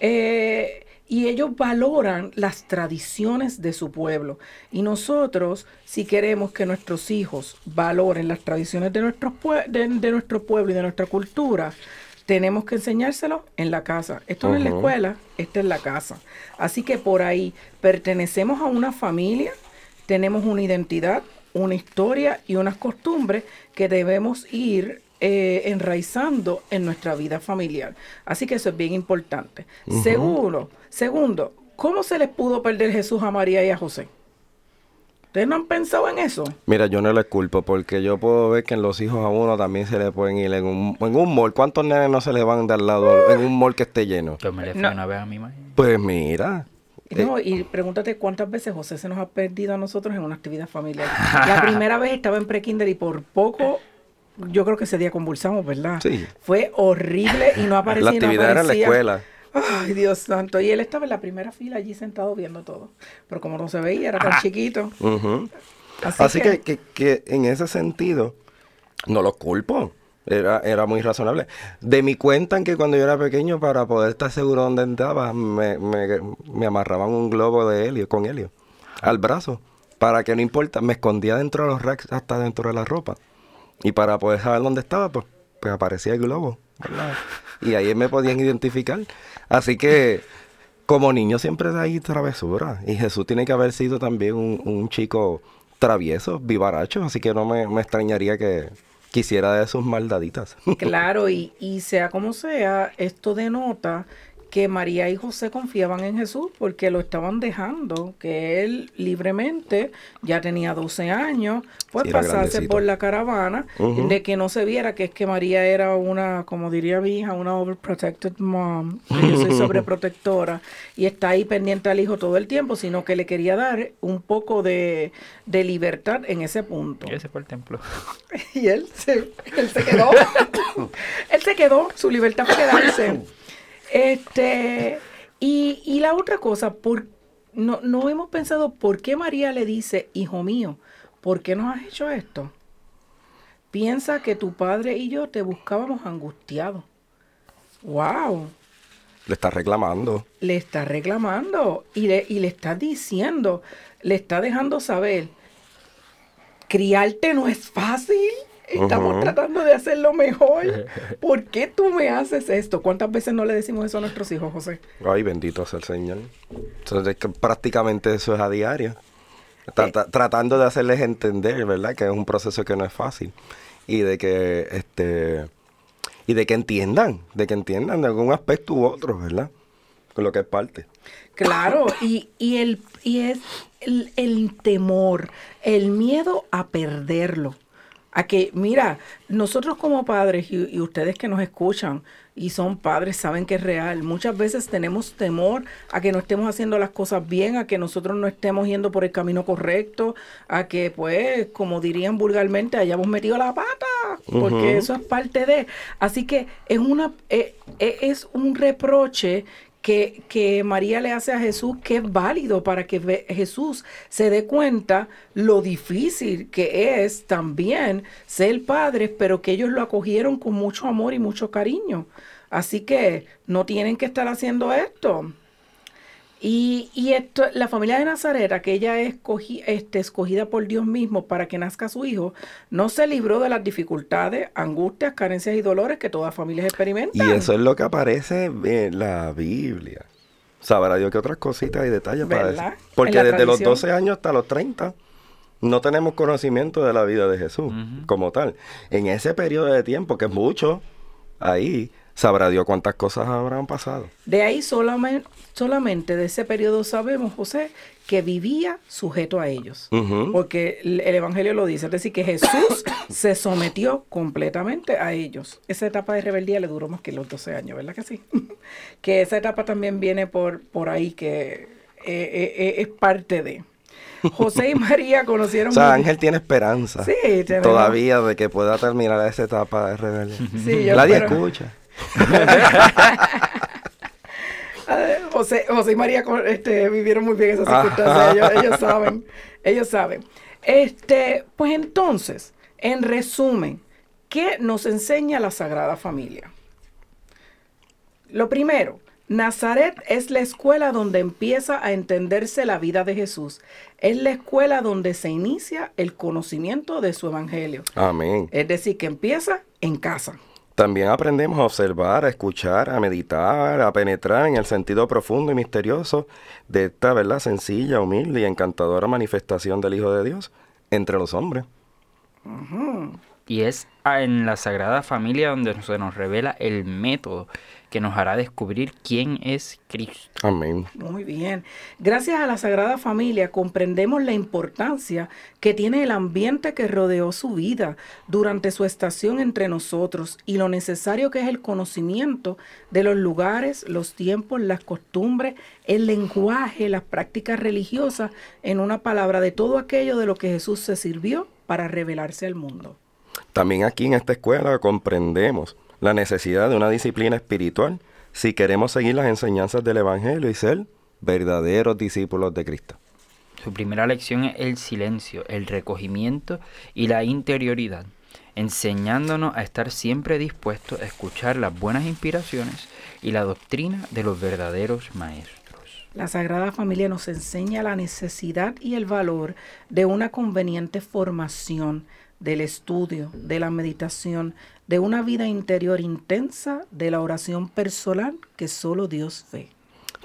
Eh, y ellos valoran las tradiciones de su pueblo. Y nosotros, si queremos que nuestros hijos valoren las tradiciones de, nuestros de, de nuestro pueblo y de nuestra cultura, tenemos que enseñárselo en la casa. Esto no es la escuela, esto es la casa. Así que por ahí pertenecemos a una familia, tenemos una identidad, una historia y unas costumbres que debemos ir eh, enraizando en nuestra vida familiar. Así que eso es bien importante. Ujú. Segundo, segundo, ¿cómo se les pudo perder Jesús a María y a José? ¿Ustedes no han pensado en eso? Mira, yo no les culpo porque yo puedo ver que en los hijos a uno también se le pueden ir en un, en un mall. ¿Cuántos nenes no se le van de al lado en un mall que esté lleno? Yo me le fui No. una vez a mi madre. Pues mira. eh, y pregúntate cuántas veces José se nos ha perdido a nosotros en una actividad familiar. La primera vez estaba en pre-kinder y por poco, yo creo que ese día convulsamos, ¿verdad? Sí. Fue horrible y no aparecía. La y no actividad era la aparecía. escuela. Ay, Dios santo. Y él estaba en la primera fila allí sentado viendo todo. Pero como no se veía, era tan chiquito. Ujú. Así, Así que, que, que, que en ese sentido, no los culpo. Era, era muy razonable. De mi cuenta en que cuando yo era pequeño, para poder estar seguro dónde andaba, me, me, me amarraban un globo de helio, con helio, al brazo. Para que no importa, me escondía dentro de los racks hasta dentro de la ropa. Y para poder saber dónde estaba, pues, pues aparecía el globo. ¿verdad? Y ahí me podían identificar. Así que, como niño siempre hay travesura. Y Jesús tiene que haber sido también un, un chico travieso, vivaracho. Así que no me, me extrañaría que quisiera de sus maldaditas. claro, y, y sea como sea, esto denota que María y José confiaban en Jesús porque lo estaban dejando, que él libremente ya tenía 12 años, pues Sí, grandecito. por la caravana, de que no se viera que es que María era una, como diría mi hija, una overprotected mom, que yo soy sobreprotectora, y está ahí pendiente al hijo todo el tiempo, sino que le quería dar un poco de, de libertad en ese punto. Y ese fue el templo. Y él se, él se quedó. él se quedó, su libertad fue quedarse. Este, y, y la otra cosa, por, no, no hemos pensado por qué María le dice, hijo mío, ¿por qué nos has hecho esto? Piensa que tu padre y yo te buscábamos angustiados. ¡Wow! Le está reclamando. le está reclamando y le, y le está diciendo, le está dejando saber, criarte no es fácil, estamos tratando de hacerlo mejor, ¿por qué tú me haces esto? ¿Cuántas veces no le decimos eso a nuestros hijos, José? Ay, bendito sea el Señor. Entonces, es que prácticamente eso es a diario. Tra- tra- tratando de hacerles entender, ¿verdad? Que es un proceso que no es fácil. Y de que, este, y de que entiendan, de que entiendan de algún aspecto u otro, ¿verdad? Con lo que es parte. Claro, y, y, el, y es el, el temor, el miedo a perderlo. A que, mira, nosotros como padres y, y ustedes que nos escuchan y son padres saben que es real. Muchas veces tenemos temor a que no estemos haciendo las cosas bien, a que nosotros no estemos yendo por el camino correcto, a que, pues, como dirían vulgarmente, hayamos metido la pata, porque eso es parte de. Así que es una eh, eh, es un reproche que, que María le hace a Jesús que es válido para que Jesús se dé cuenta lo difícil que es también ser padres, pero que ellos lo acogieron con mucho amor y mucho cariño. Así que no tienen que estar haciendo esto. Y, y esto, la familia de Nazaret, aquella escogi- este, escogida por Dios mismo para que nazca su hijo, no se libró de las dificultades, angustias, carencias y dolores que todas familias experimentan. Y eso es lo que aparece en la Biblia. Sabrá Dios que otras cositas y detalles para decir. Porque desde los tradición. 12 años hasta los 30 no tenemos conocimiento de la vida de Jesús como tal. En ese periodo de tiempo, que es mucho, ahí sabrá Dios cuántas cosas habrán pasado. De ahí solamente, solamente de ese periodo sabemos, José, que vivía sujeto a ellos. Porque el el Evangelio lo dice, es decir, que Jesús se sometió completamente a ellos. Esa etapa de rebeldía le duró más que los 12 años, ¿verdad que sí? que esa etapa también viene por, por ahí, que eh, eh, eh, es parte de... José y María conocieron... O sea, muy- Ángel tiene esperanza Sí, tenemos- todavía de que pueda terminar esa etapa de rebelión. Sí, yo Nadie espero- escucha. José, José y María este, vivieron muy bien esas circunstancias. Ellos, ellos saben, ellos saben. Este, pues entonces, en resumen, ¿qué nos enseña la Sagrada Familia? Lo primero, Nazaret es la escuela donde empieza a entenderse la vida de Jesús. Es la escuela donde se inicia el conocimiento de su evangelio. Amén. Es decir, que empieza en casa. También aprendemos a observar, a escuchar, a meditar, a penetrar en el sentido profundo y misterioso de esta, ¿verdad? Sencilla, humilde y encantadora manifestación del Hijo de Dios entre los hombres. Y es en la Sagrada Familia donde se nos revela el método que nos hará descubrir quién es Cristo. Amén. Muy bien. Gracias a la Sagrada Familia comprendemos la importancia que tiene el ambiente que rodeó su vida durante su estación entre nosotros y lo necesario que es el conocimiento de los lugares, los tiempos, las costumbres, el lenguaje, las prácticas religiosas, en una palabra, de todo aquello de lo que Jesús se sirvió para revelarse al mundo. También aquí en esta escuela comprendemos la necesidad de una disciplina espiritual si queremos seguir las enseñanzas del Evangelio y ser verdaderos discípulos de Cristo. Su primera lección es el silencio, el recogimiento y la interioridad, enseñándonos a estar siempre dispuestos a escuchar las buenas inspiraciones y la doctrina de los verdaderos maestros. La Sagrada Familia nos enseña la necesidad y el valor de una conveniente formación del estudio, de la meditación, de una vida interior intensa, de la oración personal que solo Dios ve.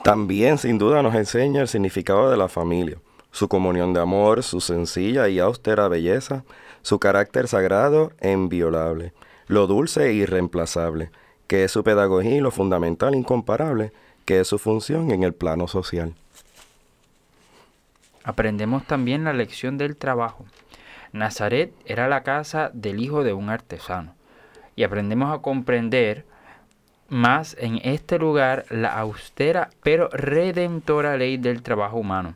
También, sin duda, nos enseña el significado de la familia, su comunión de amor, su sencilla y austera belleza, su carácter sagrado e inviolable, lo dulce e irreemplazable, que es su pedagogía y lo fundamental incomparable, que es su función en el plano social. Aprendemos también la lección del trabajo. Nazaret era la casa del hijo de un artesano. Y aprendemos a comprender más en este lugar la austera pero redentora ley del trabajo humano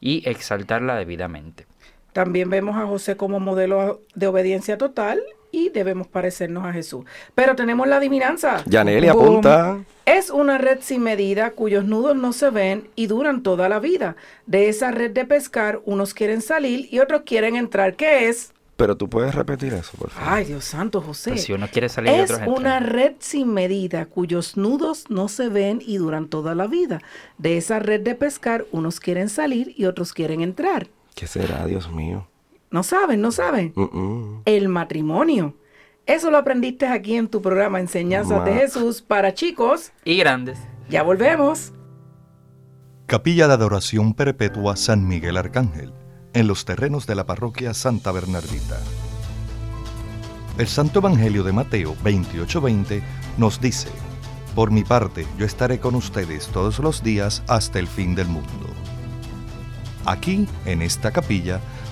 y exaltarla debidamente. También vemos a José como modelo de obediencia total y debemos parecernos a Jesús. Pero tenemos la adivinanza. Yaneli apunta. Es una red sin medida cuyos nudos no se ven y duran toda la vida. De esa red de pescar, unos quieren salir y otros quieren entrar. ¿Qué es? Pero tú puedes repetir eso, por favor. Ay, Dios santo, José. Pues si uno quiere salir es una red sin medida cuyos nudos no se ven y duran toda la vida. De esa red de pescar, unos quieren salir y otros quieren entrar. ¿Qué será, Dios mío? No saben, no saben. El matrimonio. Eso lo aprendiste aquí en tu programa Enseñanzas de Jesús para chicos. Y grandes. Ya volvemos. Capilla de Adoración Perpetua San Miguel Arcángel, en los terrenos de la parroquia Santa Bernardita. El Santo Evangelio de Mateo 28:20 nos dice, Por mi parte, yo estaré con ustedes todos los días hasta el fin del mundo. Aquí, en esta capilla,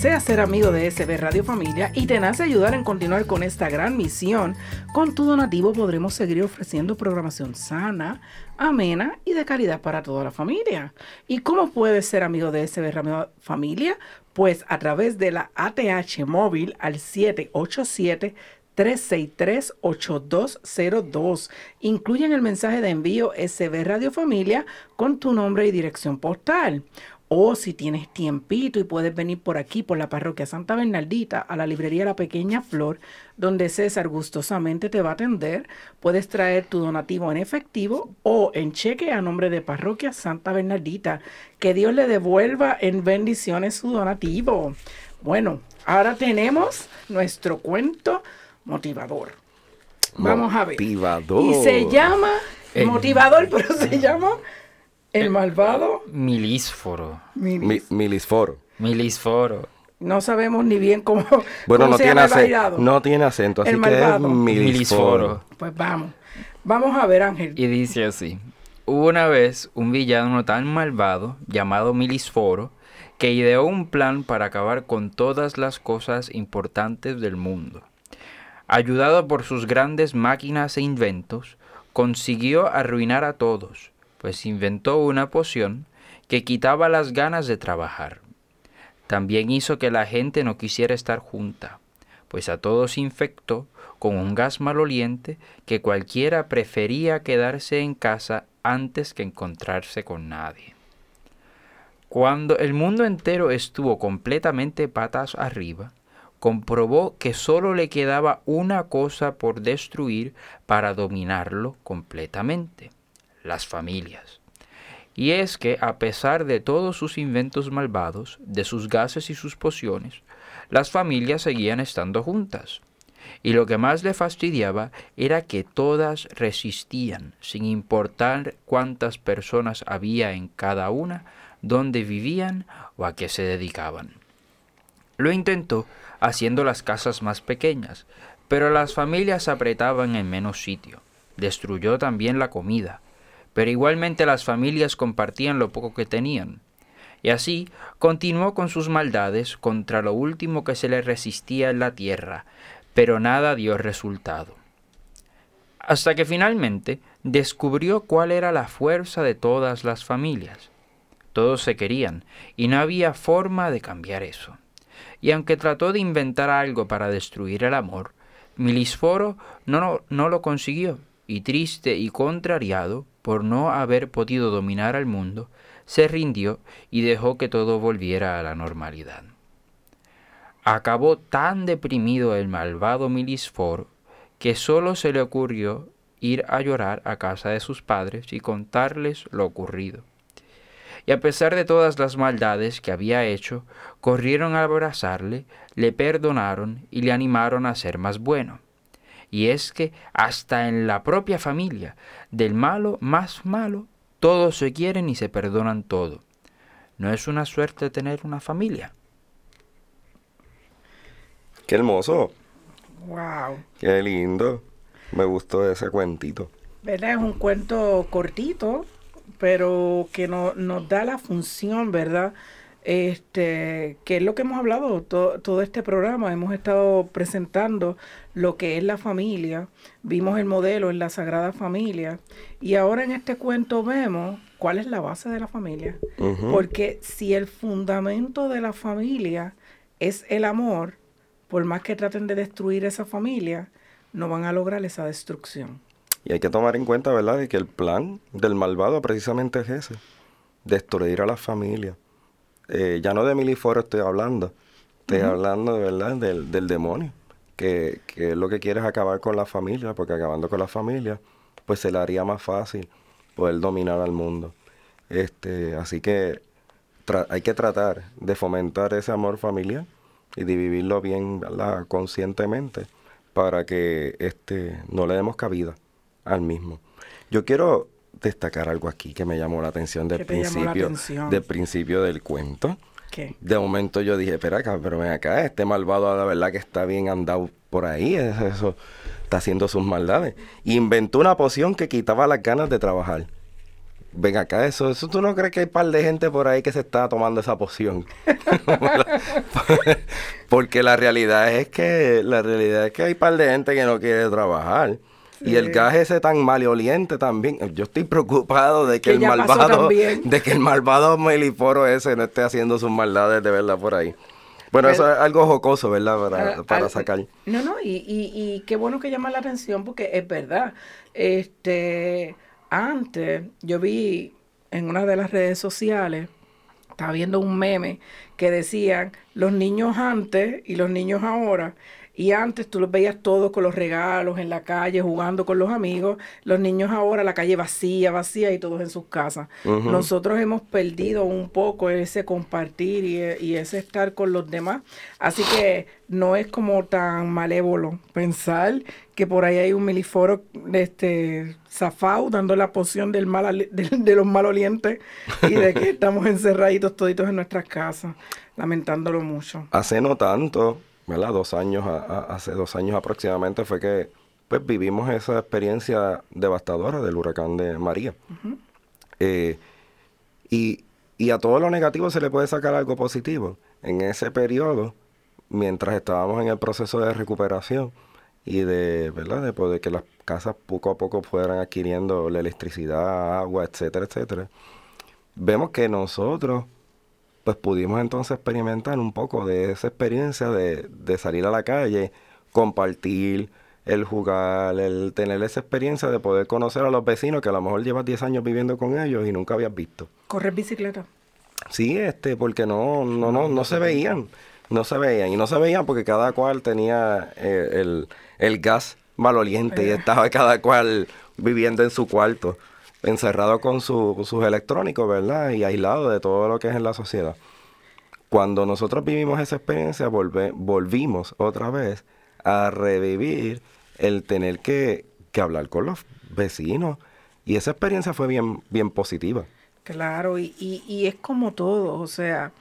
Deseas ser amigo de SB Radio Familia y te nace ayudar en continuar con esta gran misión, con tu donativo podremos seguir ofreciendo programación sana, amena y de calidad para toda la familia. ¿Y cómo puedes ser amigo de SB Radio Familia? Pues a través de la ATH móvil al 787 363-8202. Incluyen el mensaje de envío SB Radio Familia con tu nombre y dirección postal. O si tienes tiempito y puedes venir por aquí, por la parroquia Santa Bernardita, a la librería La Pequeña Flor, donde César gustosamente te va a atender, puedes traer tu donativo en efectivo o en cheque a nombre de parroquia Santa Bernardita. Que Dios le devuelva en bendiciones su donativo. Bueno, ahora tenemos nuestro cuento motivador. Vamos a ver. Motivador. Y se llama motivador, pero se llama el malvado. Milisforo. milisforo. Milisforo. No sabemos ni bien cómo. Bueno, no, tiene acento, no tiene acento, así que es milisforo. Pues vamos. Vamos a ver, Ángel. Y dice así: Hubo una vez un villano tan malvado llamado Milisforo que ideó un plan para acabar con todas las cosas importantes del mundo. Ayudado por sus grandes máquinas e inventos, consiguió arruinar a todos pues inventó una poción que quitaba las ganas de trabajar. También hizo que la gente no quisiera estar junta, pues a todos infectó con un gas maloliente que cualquiera prefería quedarse en casa antes que encontrarse con nadie. Cuando el mundo entero estuvo completamente patas arriba, comprobó que sólo le quedaba una cosa por destruir para dominarlo completamente las familias. Y es que a pesar de todos sus inventos malvados, de sus gases y sus pociones, las familias seguían estando juntas. Y lo que más le fastidiaba era que todas resistían, sin importar cuántas personas había en cada una, dónde vivían o a qué se dedicaban. Lo intentó haciendo las casas más pequeñas, pero las familias apretaban en menos sitio. Destruyó también la comida, pero igualmente las familias compartían lo poco que tenían. Y así continuó con sus maldades contra lo último que se le resistía en la tierra, pero nada dio resultado. Hasta que finalmente descubrió cuál era la fuerza de todas las familias. Todos se querían, y no había forma de cambiar eso. Y aunque trató de inventar algo para destruir el amor, Milisforo no, no, no lo consiguió, y triste y contrariado, por no haber podido dominar al mundo, se rindió y dejó que todo volviera a la normalidad. Acabó tan deprimido el malvado Milisforo que solo se le ocurrió ir a llorar a casa de sus padres y contarles lo ocurrido. Y a pesar de todas las maldades que había hecho, corrieron a abrazarle, le perdonaron y le animaron a ser más bueno. Y es que hasta en la propia familia, del malo más malo, todos se quieren y se perdonan todo. ¿No es una suerte tener una familia? Qué hermoso. Wow. Qué lindo. Me gustó ese cuentito. ¿Verdad? Es un cuento cortito, pero que no, nos da la función, ¿verdad? Este, que es lo que hemos hablado todo, este programa, hemos estado presentando lo que es la familia, vimos el modelo en la Sagrada Familia y ahora en este cuento vemos cuál es la base de la familia, porque si el fundamento de la familia es el amor, por más que traten de destruir esa familia, no van a lograr esa destrucción. Y hay que tomar en cuenta, ¿verdad?, que el plan del malvado precisamente es ese, destruir a la familia. Eh, ya no de Miliforo estoy hablando, estoy hablando de verdad del, del demonio, que, que lo que quiere es acabar con la familia, porque acabando con la familia, pues se le haría más fácil poder dominar al mundo. Este, así que hay que tratar de fomentar ese amor familiar y de vivirlo bien conscientemente para que este, no le demos cabida al mismo. Yo quiero destacar algo aquí que me llamó la atención del principio, del principio del cuento. De momento yo dije, espera acá, pero ven acá, este malvado la verdad que está bien andado por ahí, eso está haciendo sus maldades. Inventó una poción que quitaba las ganas de trabajar. Ven acá, eso, eso tú no crees que hay un par de gente por ahí que se está tomando esa poción. Porque la realidad es que, la realidad es que hay un par de gente que no quiere trabajar. Y el gas ese tan maleoliente también. Yo estoy preocupado de que, el malvado, de que el malvado meliforo ese no esté haciendo sus maldades de verdad por ahí. Bueno, eso es algo jocoso, ¿verdad? Para, sacar. No, no, y, y, y qué bueno que llama la atención porque es verdad. Este, antes yo vi en una de las redes sociales, estaba viendo un meme que decían los niños antes y los niños ahora y antes tú los veías todos con los regalos en la calle, jugando con los amigos. Los niños ahora, la calle vacía, vacía y todos en sus casas. Nosotros hemos perdido un poco ese compartir y, ese estar con los demás. Así que no es como tan malévolo pensar que por ahí hay un miliforo este, zafao dando la poción del mal, de, de los malolientes y de que estamos encerraditos toditos en nuestras casas, lamentándolo mucho. Hace no tanto ¿verdad? Dos años, hace dos años aproximadamente fue que pues vivimos esa experiencia devastadora del huracán de María. Eh, y, a todo lo negativo se le puede sacar algo positivo. En ese periodo, mientras estábamos en el proceso de recuperación y de, ¿verdad? De poder que las casas poco a poco fueran adquiriendo la electricidad, agua, etcétera, etcétera, vemos que nosotros pues pudimos entonces experimentar un poco de esa experiencia de, salir a la calle, compartir, el jugar, el tener esa experiencia de poder conocer a los vecinos que a lo mejor llevas 10 años viviendo con ellos y nunca habías visto. ¿Correr bicicleta? Sí, este, porque no, no, no, no se veían, no se veían, y no se veían porque cada cual tenía eh, el, gas maloliente y estaba cada cual viviendo en su cuarto encerrado con sus electrónicos, ¿verdad? Y aislado de todo lo que es en la sociedad. Cuando nosotros vivimos esa experiencia, volvimos otra vez a revivir el tener que, hablar con los vecinos. Y esa experiencia fue bien, bien positiva. Claro, y, y, y es como todo, o sea,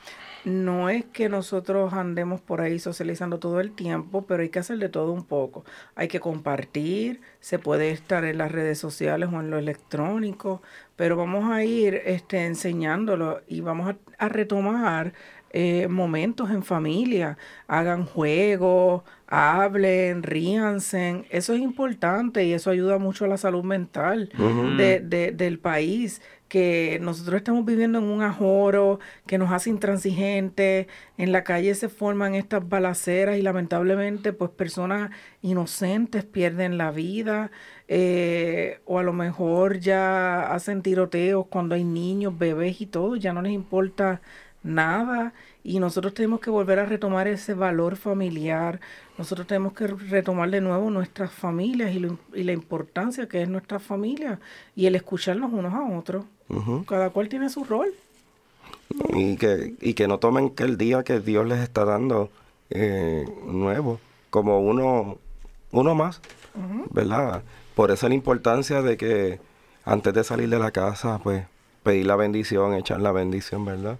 no es que nosotros andemos por ahí socializando todo el tiempo, pero hay que hacer de todo un poco. Hay que compartir, se puede estar en las redes sociales o en lo electrónico, pero vamos a ir este, enseñándolo y vamos a, retomar eh, momentos en familia, hagan juegos, hablen, ríanse, eso es importante y eso ayuda mucho a la salud mental de, de, del país que nosotros estamos viviendo en un ajoro que nos hace intransigentes, en la calle se forman estas balaceras y lamentablemente pues personas inocentes pierden la vida eh, o a lo mejor ya hacen tiroteos cuando hay niños, bebés y todo, ya no les importa nada y nosotros tenemos que volver a retomar ese valor familiar, nosotros tenemos que retomar de nuevo nuestras familias y, y la importancia que es nuestra familia y el escucharnos unos a otros. Cada cual tiene su rol. Y que, y que no tomen que el día que Dios les está dando eh, nuevo, como uno, uno más, ¿verdad? Por eso la importancia de que antes de salir de la casa, pues pedir la bendición, echar la bendición, ¿verdad?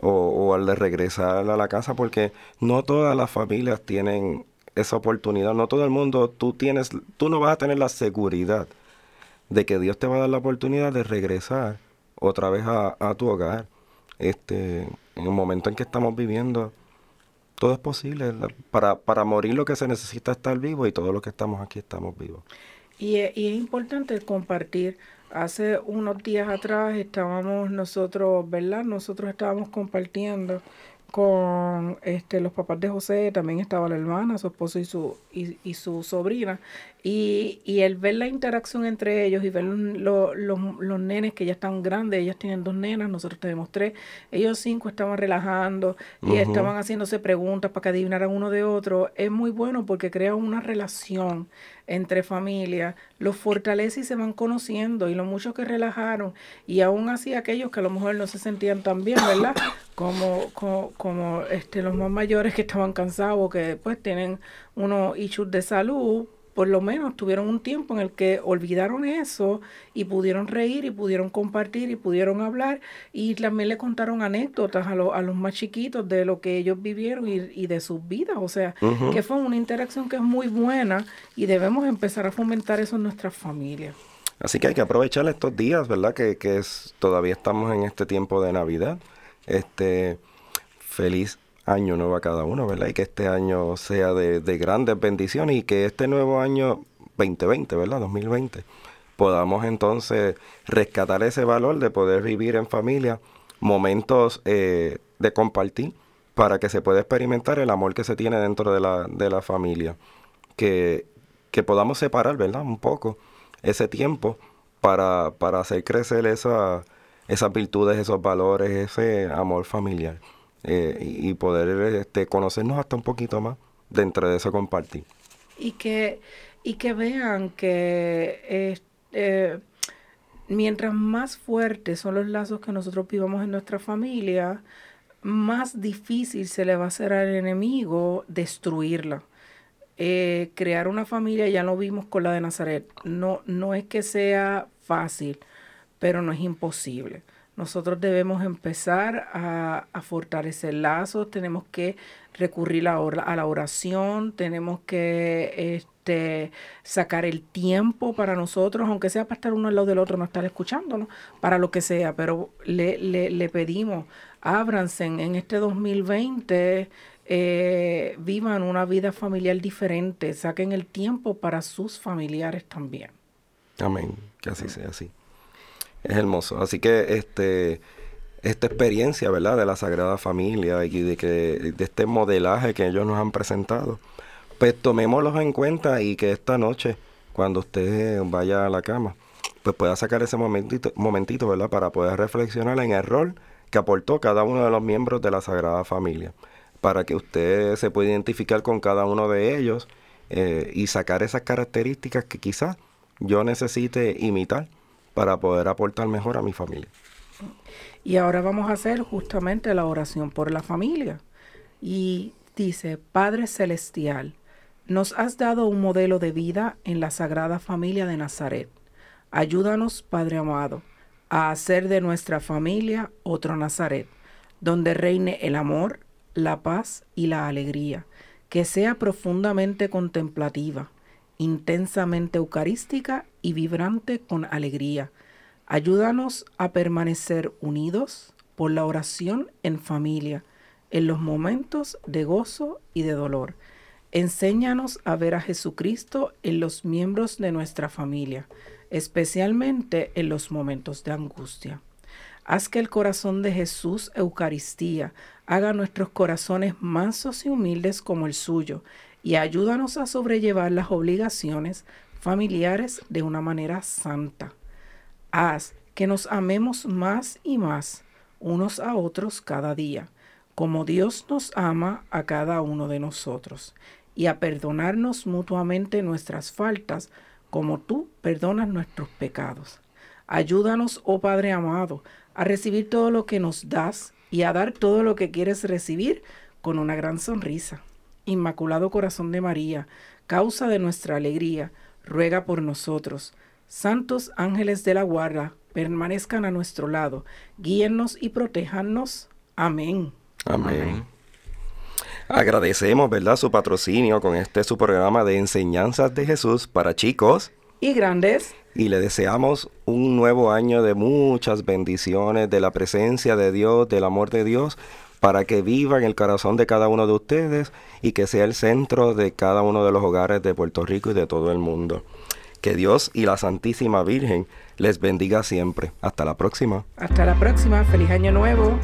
O, o al regresar a la casa, porque no todas las familias tienen esa oportunidad, no todo el mundo, tú tienes, tú no vas a tener la seguridad de que Dios te va a dar la oportunidad de regresar otra vez a, tu hogar. Este, en el momento en que estamos viviendo, todo es posible. Para, para morir lo que se necesita es estar vivo y todo lo que estamos aquí estamos vivos. Y, es importante compartir. Hace unos días atrás estábamos nosotros, ¿verdad? Nosotros estábamos compartiendo con este, los papás de José, también estaba la hermana, su esposo y su, y, su sobrina, y, y, el ver la interacción entre ellos y ver los nenes que ya están grandes, ellas tienen dos nenas, nosotros tenemos tres, ellos cinco estaban relajando y estaban haciéndose preguntas para que adivinaran uno de otro, es muy bueno porque crea una relación entre familias, los fortalece y se van conociendo y lo mucho que relajaron y aún así aquellos que a lo mejor no se sentían tan bien, ¿verdad? Como, como, como este, los más mayores que estaban cansados, que pues tienen unos issues de salud, por lo menos tuvieron un tiempo en el que olvidaron eso y pudieron reír y pudieron compartir y pudieron hablar y también le contaron anécdotas a, a los más chiquitos de lo que ellos vivieron y, de sus vidas. O sea, que fue una interacción que es muy buena y debemos empezar a fomentar eso en nuestras familias. Así que hay que aprovechar estos días, ¿verdad? Que, que es, todavía estamos en este tiempo de Navidad. Este, feliz año nuevo a cada uno, ¿verdad? Y que este año sea de, grandes bendiciones y que este nuevo año 2020, ¿verdad? 2020, podamos entonces rescatar ese valor de poder vivir en familia, momentos eh, de compartir para que se pueda experimentar el amor que se tiene dentro de la, de la familia. Que, que podamos separar, ¿verdad? Un poco ese tiempo para, para hacer crecer esa, esas virtudes, esos valores, ese amor familiar. Eh, y poder este, conocernos hasta un poquito más dentro de eso compartir. Y que, y que vean que eh, mientras más fuertes son los lazos que nosotros vivamos en nuestra familia, más difícil se le va a hacer al enemigo destruirla. Eh, crear una familia ya lo vimos con la de Nazaret. No, no es que sea fácil, pero no es imposible. Nosotros debemos empezar a, fortalecer lazos, tenemos que recurrir a, a, la oración, tenemos que este, sacar el tiempo para nosotros, aunque sea para estar uno al lado del otro, no estar escuchándonos, para lo que sea, pero le, le, pedimos, ábranse en este 2020, eh, vivan una vida familiar diferente, saquen el tiempo para sus familiares también. Amén, que así sea así. Es hermoso. Así que este esta experiencia, ¿verdad? De la Sagrada Familia y de que de este modelaje que ellos nos han presentado, pues tomémoslos en cuenta y que esta noche, cuando usted vaya a la cama, pues pueda sacar ese momentito, momentito, ¿verdad? Para poder reflexionar en el rol que aportó cada uno de los miembros de la Sagrada Familia, para que usted se pueda identificar con cada uno de ellos eh, y sacar esas características que quizás yo necesite imitar para poder aportar mejor a mi familia. Y ahora vamos a hacer justamente la oración por la familia. Y dice, Padre Celestial, nos has dado un modelo de vida en la Sagrada Familia de Nazaret. Ayúdanos, Padre amado, a hacer de nuestra familia otro Nazaret, donde reine el amor, la paz y la alegría, que sea profundamente contemplativa, intensamente eucarística y vibrante con alegría. Ayúdanos a permanecer unidos por la oración en familia, en los momentos de gozo y de dolor. Enséñanos a ver a Jesucristo en los miembros de nuestra familia, especialmente en los momentos de angustia. Haz que el corazón de Jesús, Eucaristía, haga nuestros corazones mansos y humildes como el suyo, y ayúdanos a sobrellevar las obligaciones familiares de una manera santa. Haz que nos amemos más y más unos a otros cada día, como Dios nos ama a cada uno de nosotros, y a perdonarnos mutuamente nuestras faltas, como tú perdonas nuestros pecados. Ayúdanos, oh Padre amado, a recibir todo lo que nos das y a dar todo lo que quieres recibir con una gran sonrisa. Inmaculado Corazón de María, causa de nuestra alegría, ruega por nosotros. Santos ángeles de la guarda, permanezcan a nuestro lado, guíennos y protéjanos. Amén. Amén. Agradecemos, ¿verdad?, su patrocinio con este su programa de enseñanzas de Jesús para chicos y grandes. Y le deseamos un nuevo año de muchas bendiciones, de la presencia de Dios, del amor de Dios, para que viva en el corazón de cada uno de ustedes y que sea el centro de cada uno de los hogares de Puerto Rico y de todo el mundo. Que Dios y la Santísima Virgen les bendiga siempre. Hasta la próxima. Hasta la próxima. Feliz año nuevo.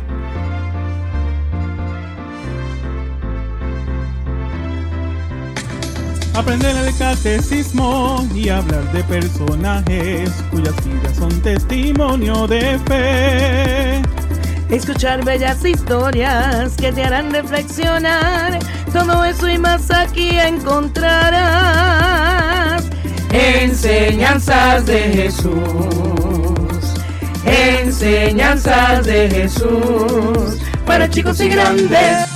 Aprender el catecismo y hablar de personajes cuyas vidas son testimonio de fe. Escuchar bellas historias que te harán reflexionar. Todo eso y más aquí encontrarás Enseñanzas de Jesús. Enseñanzas de Jesús. Para chicos y grandes.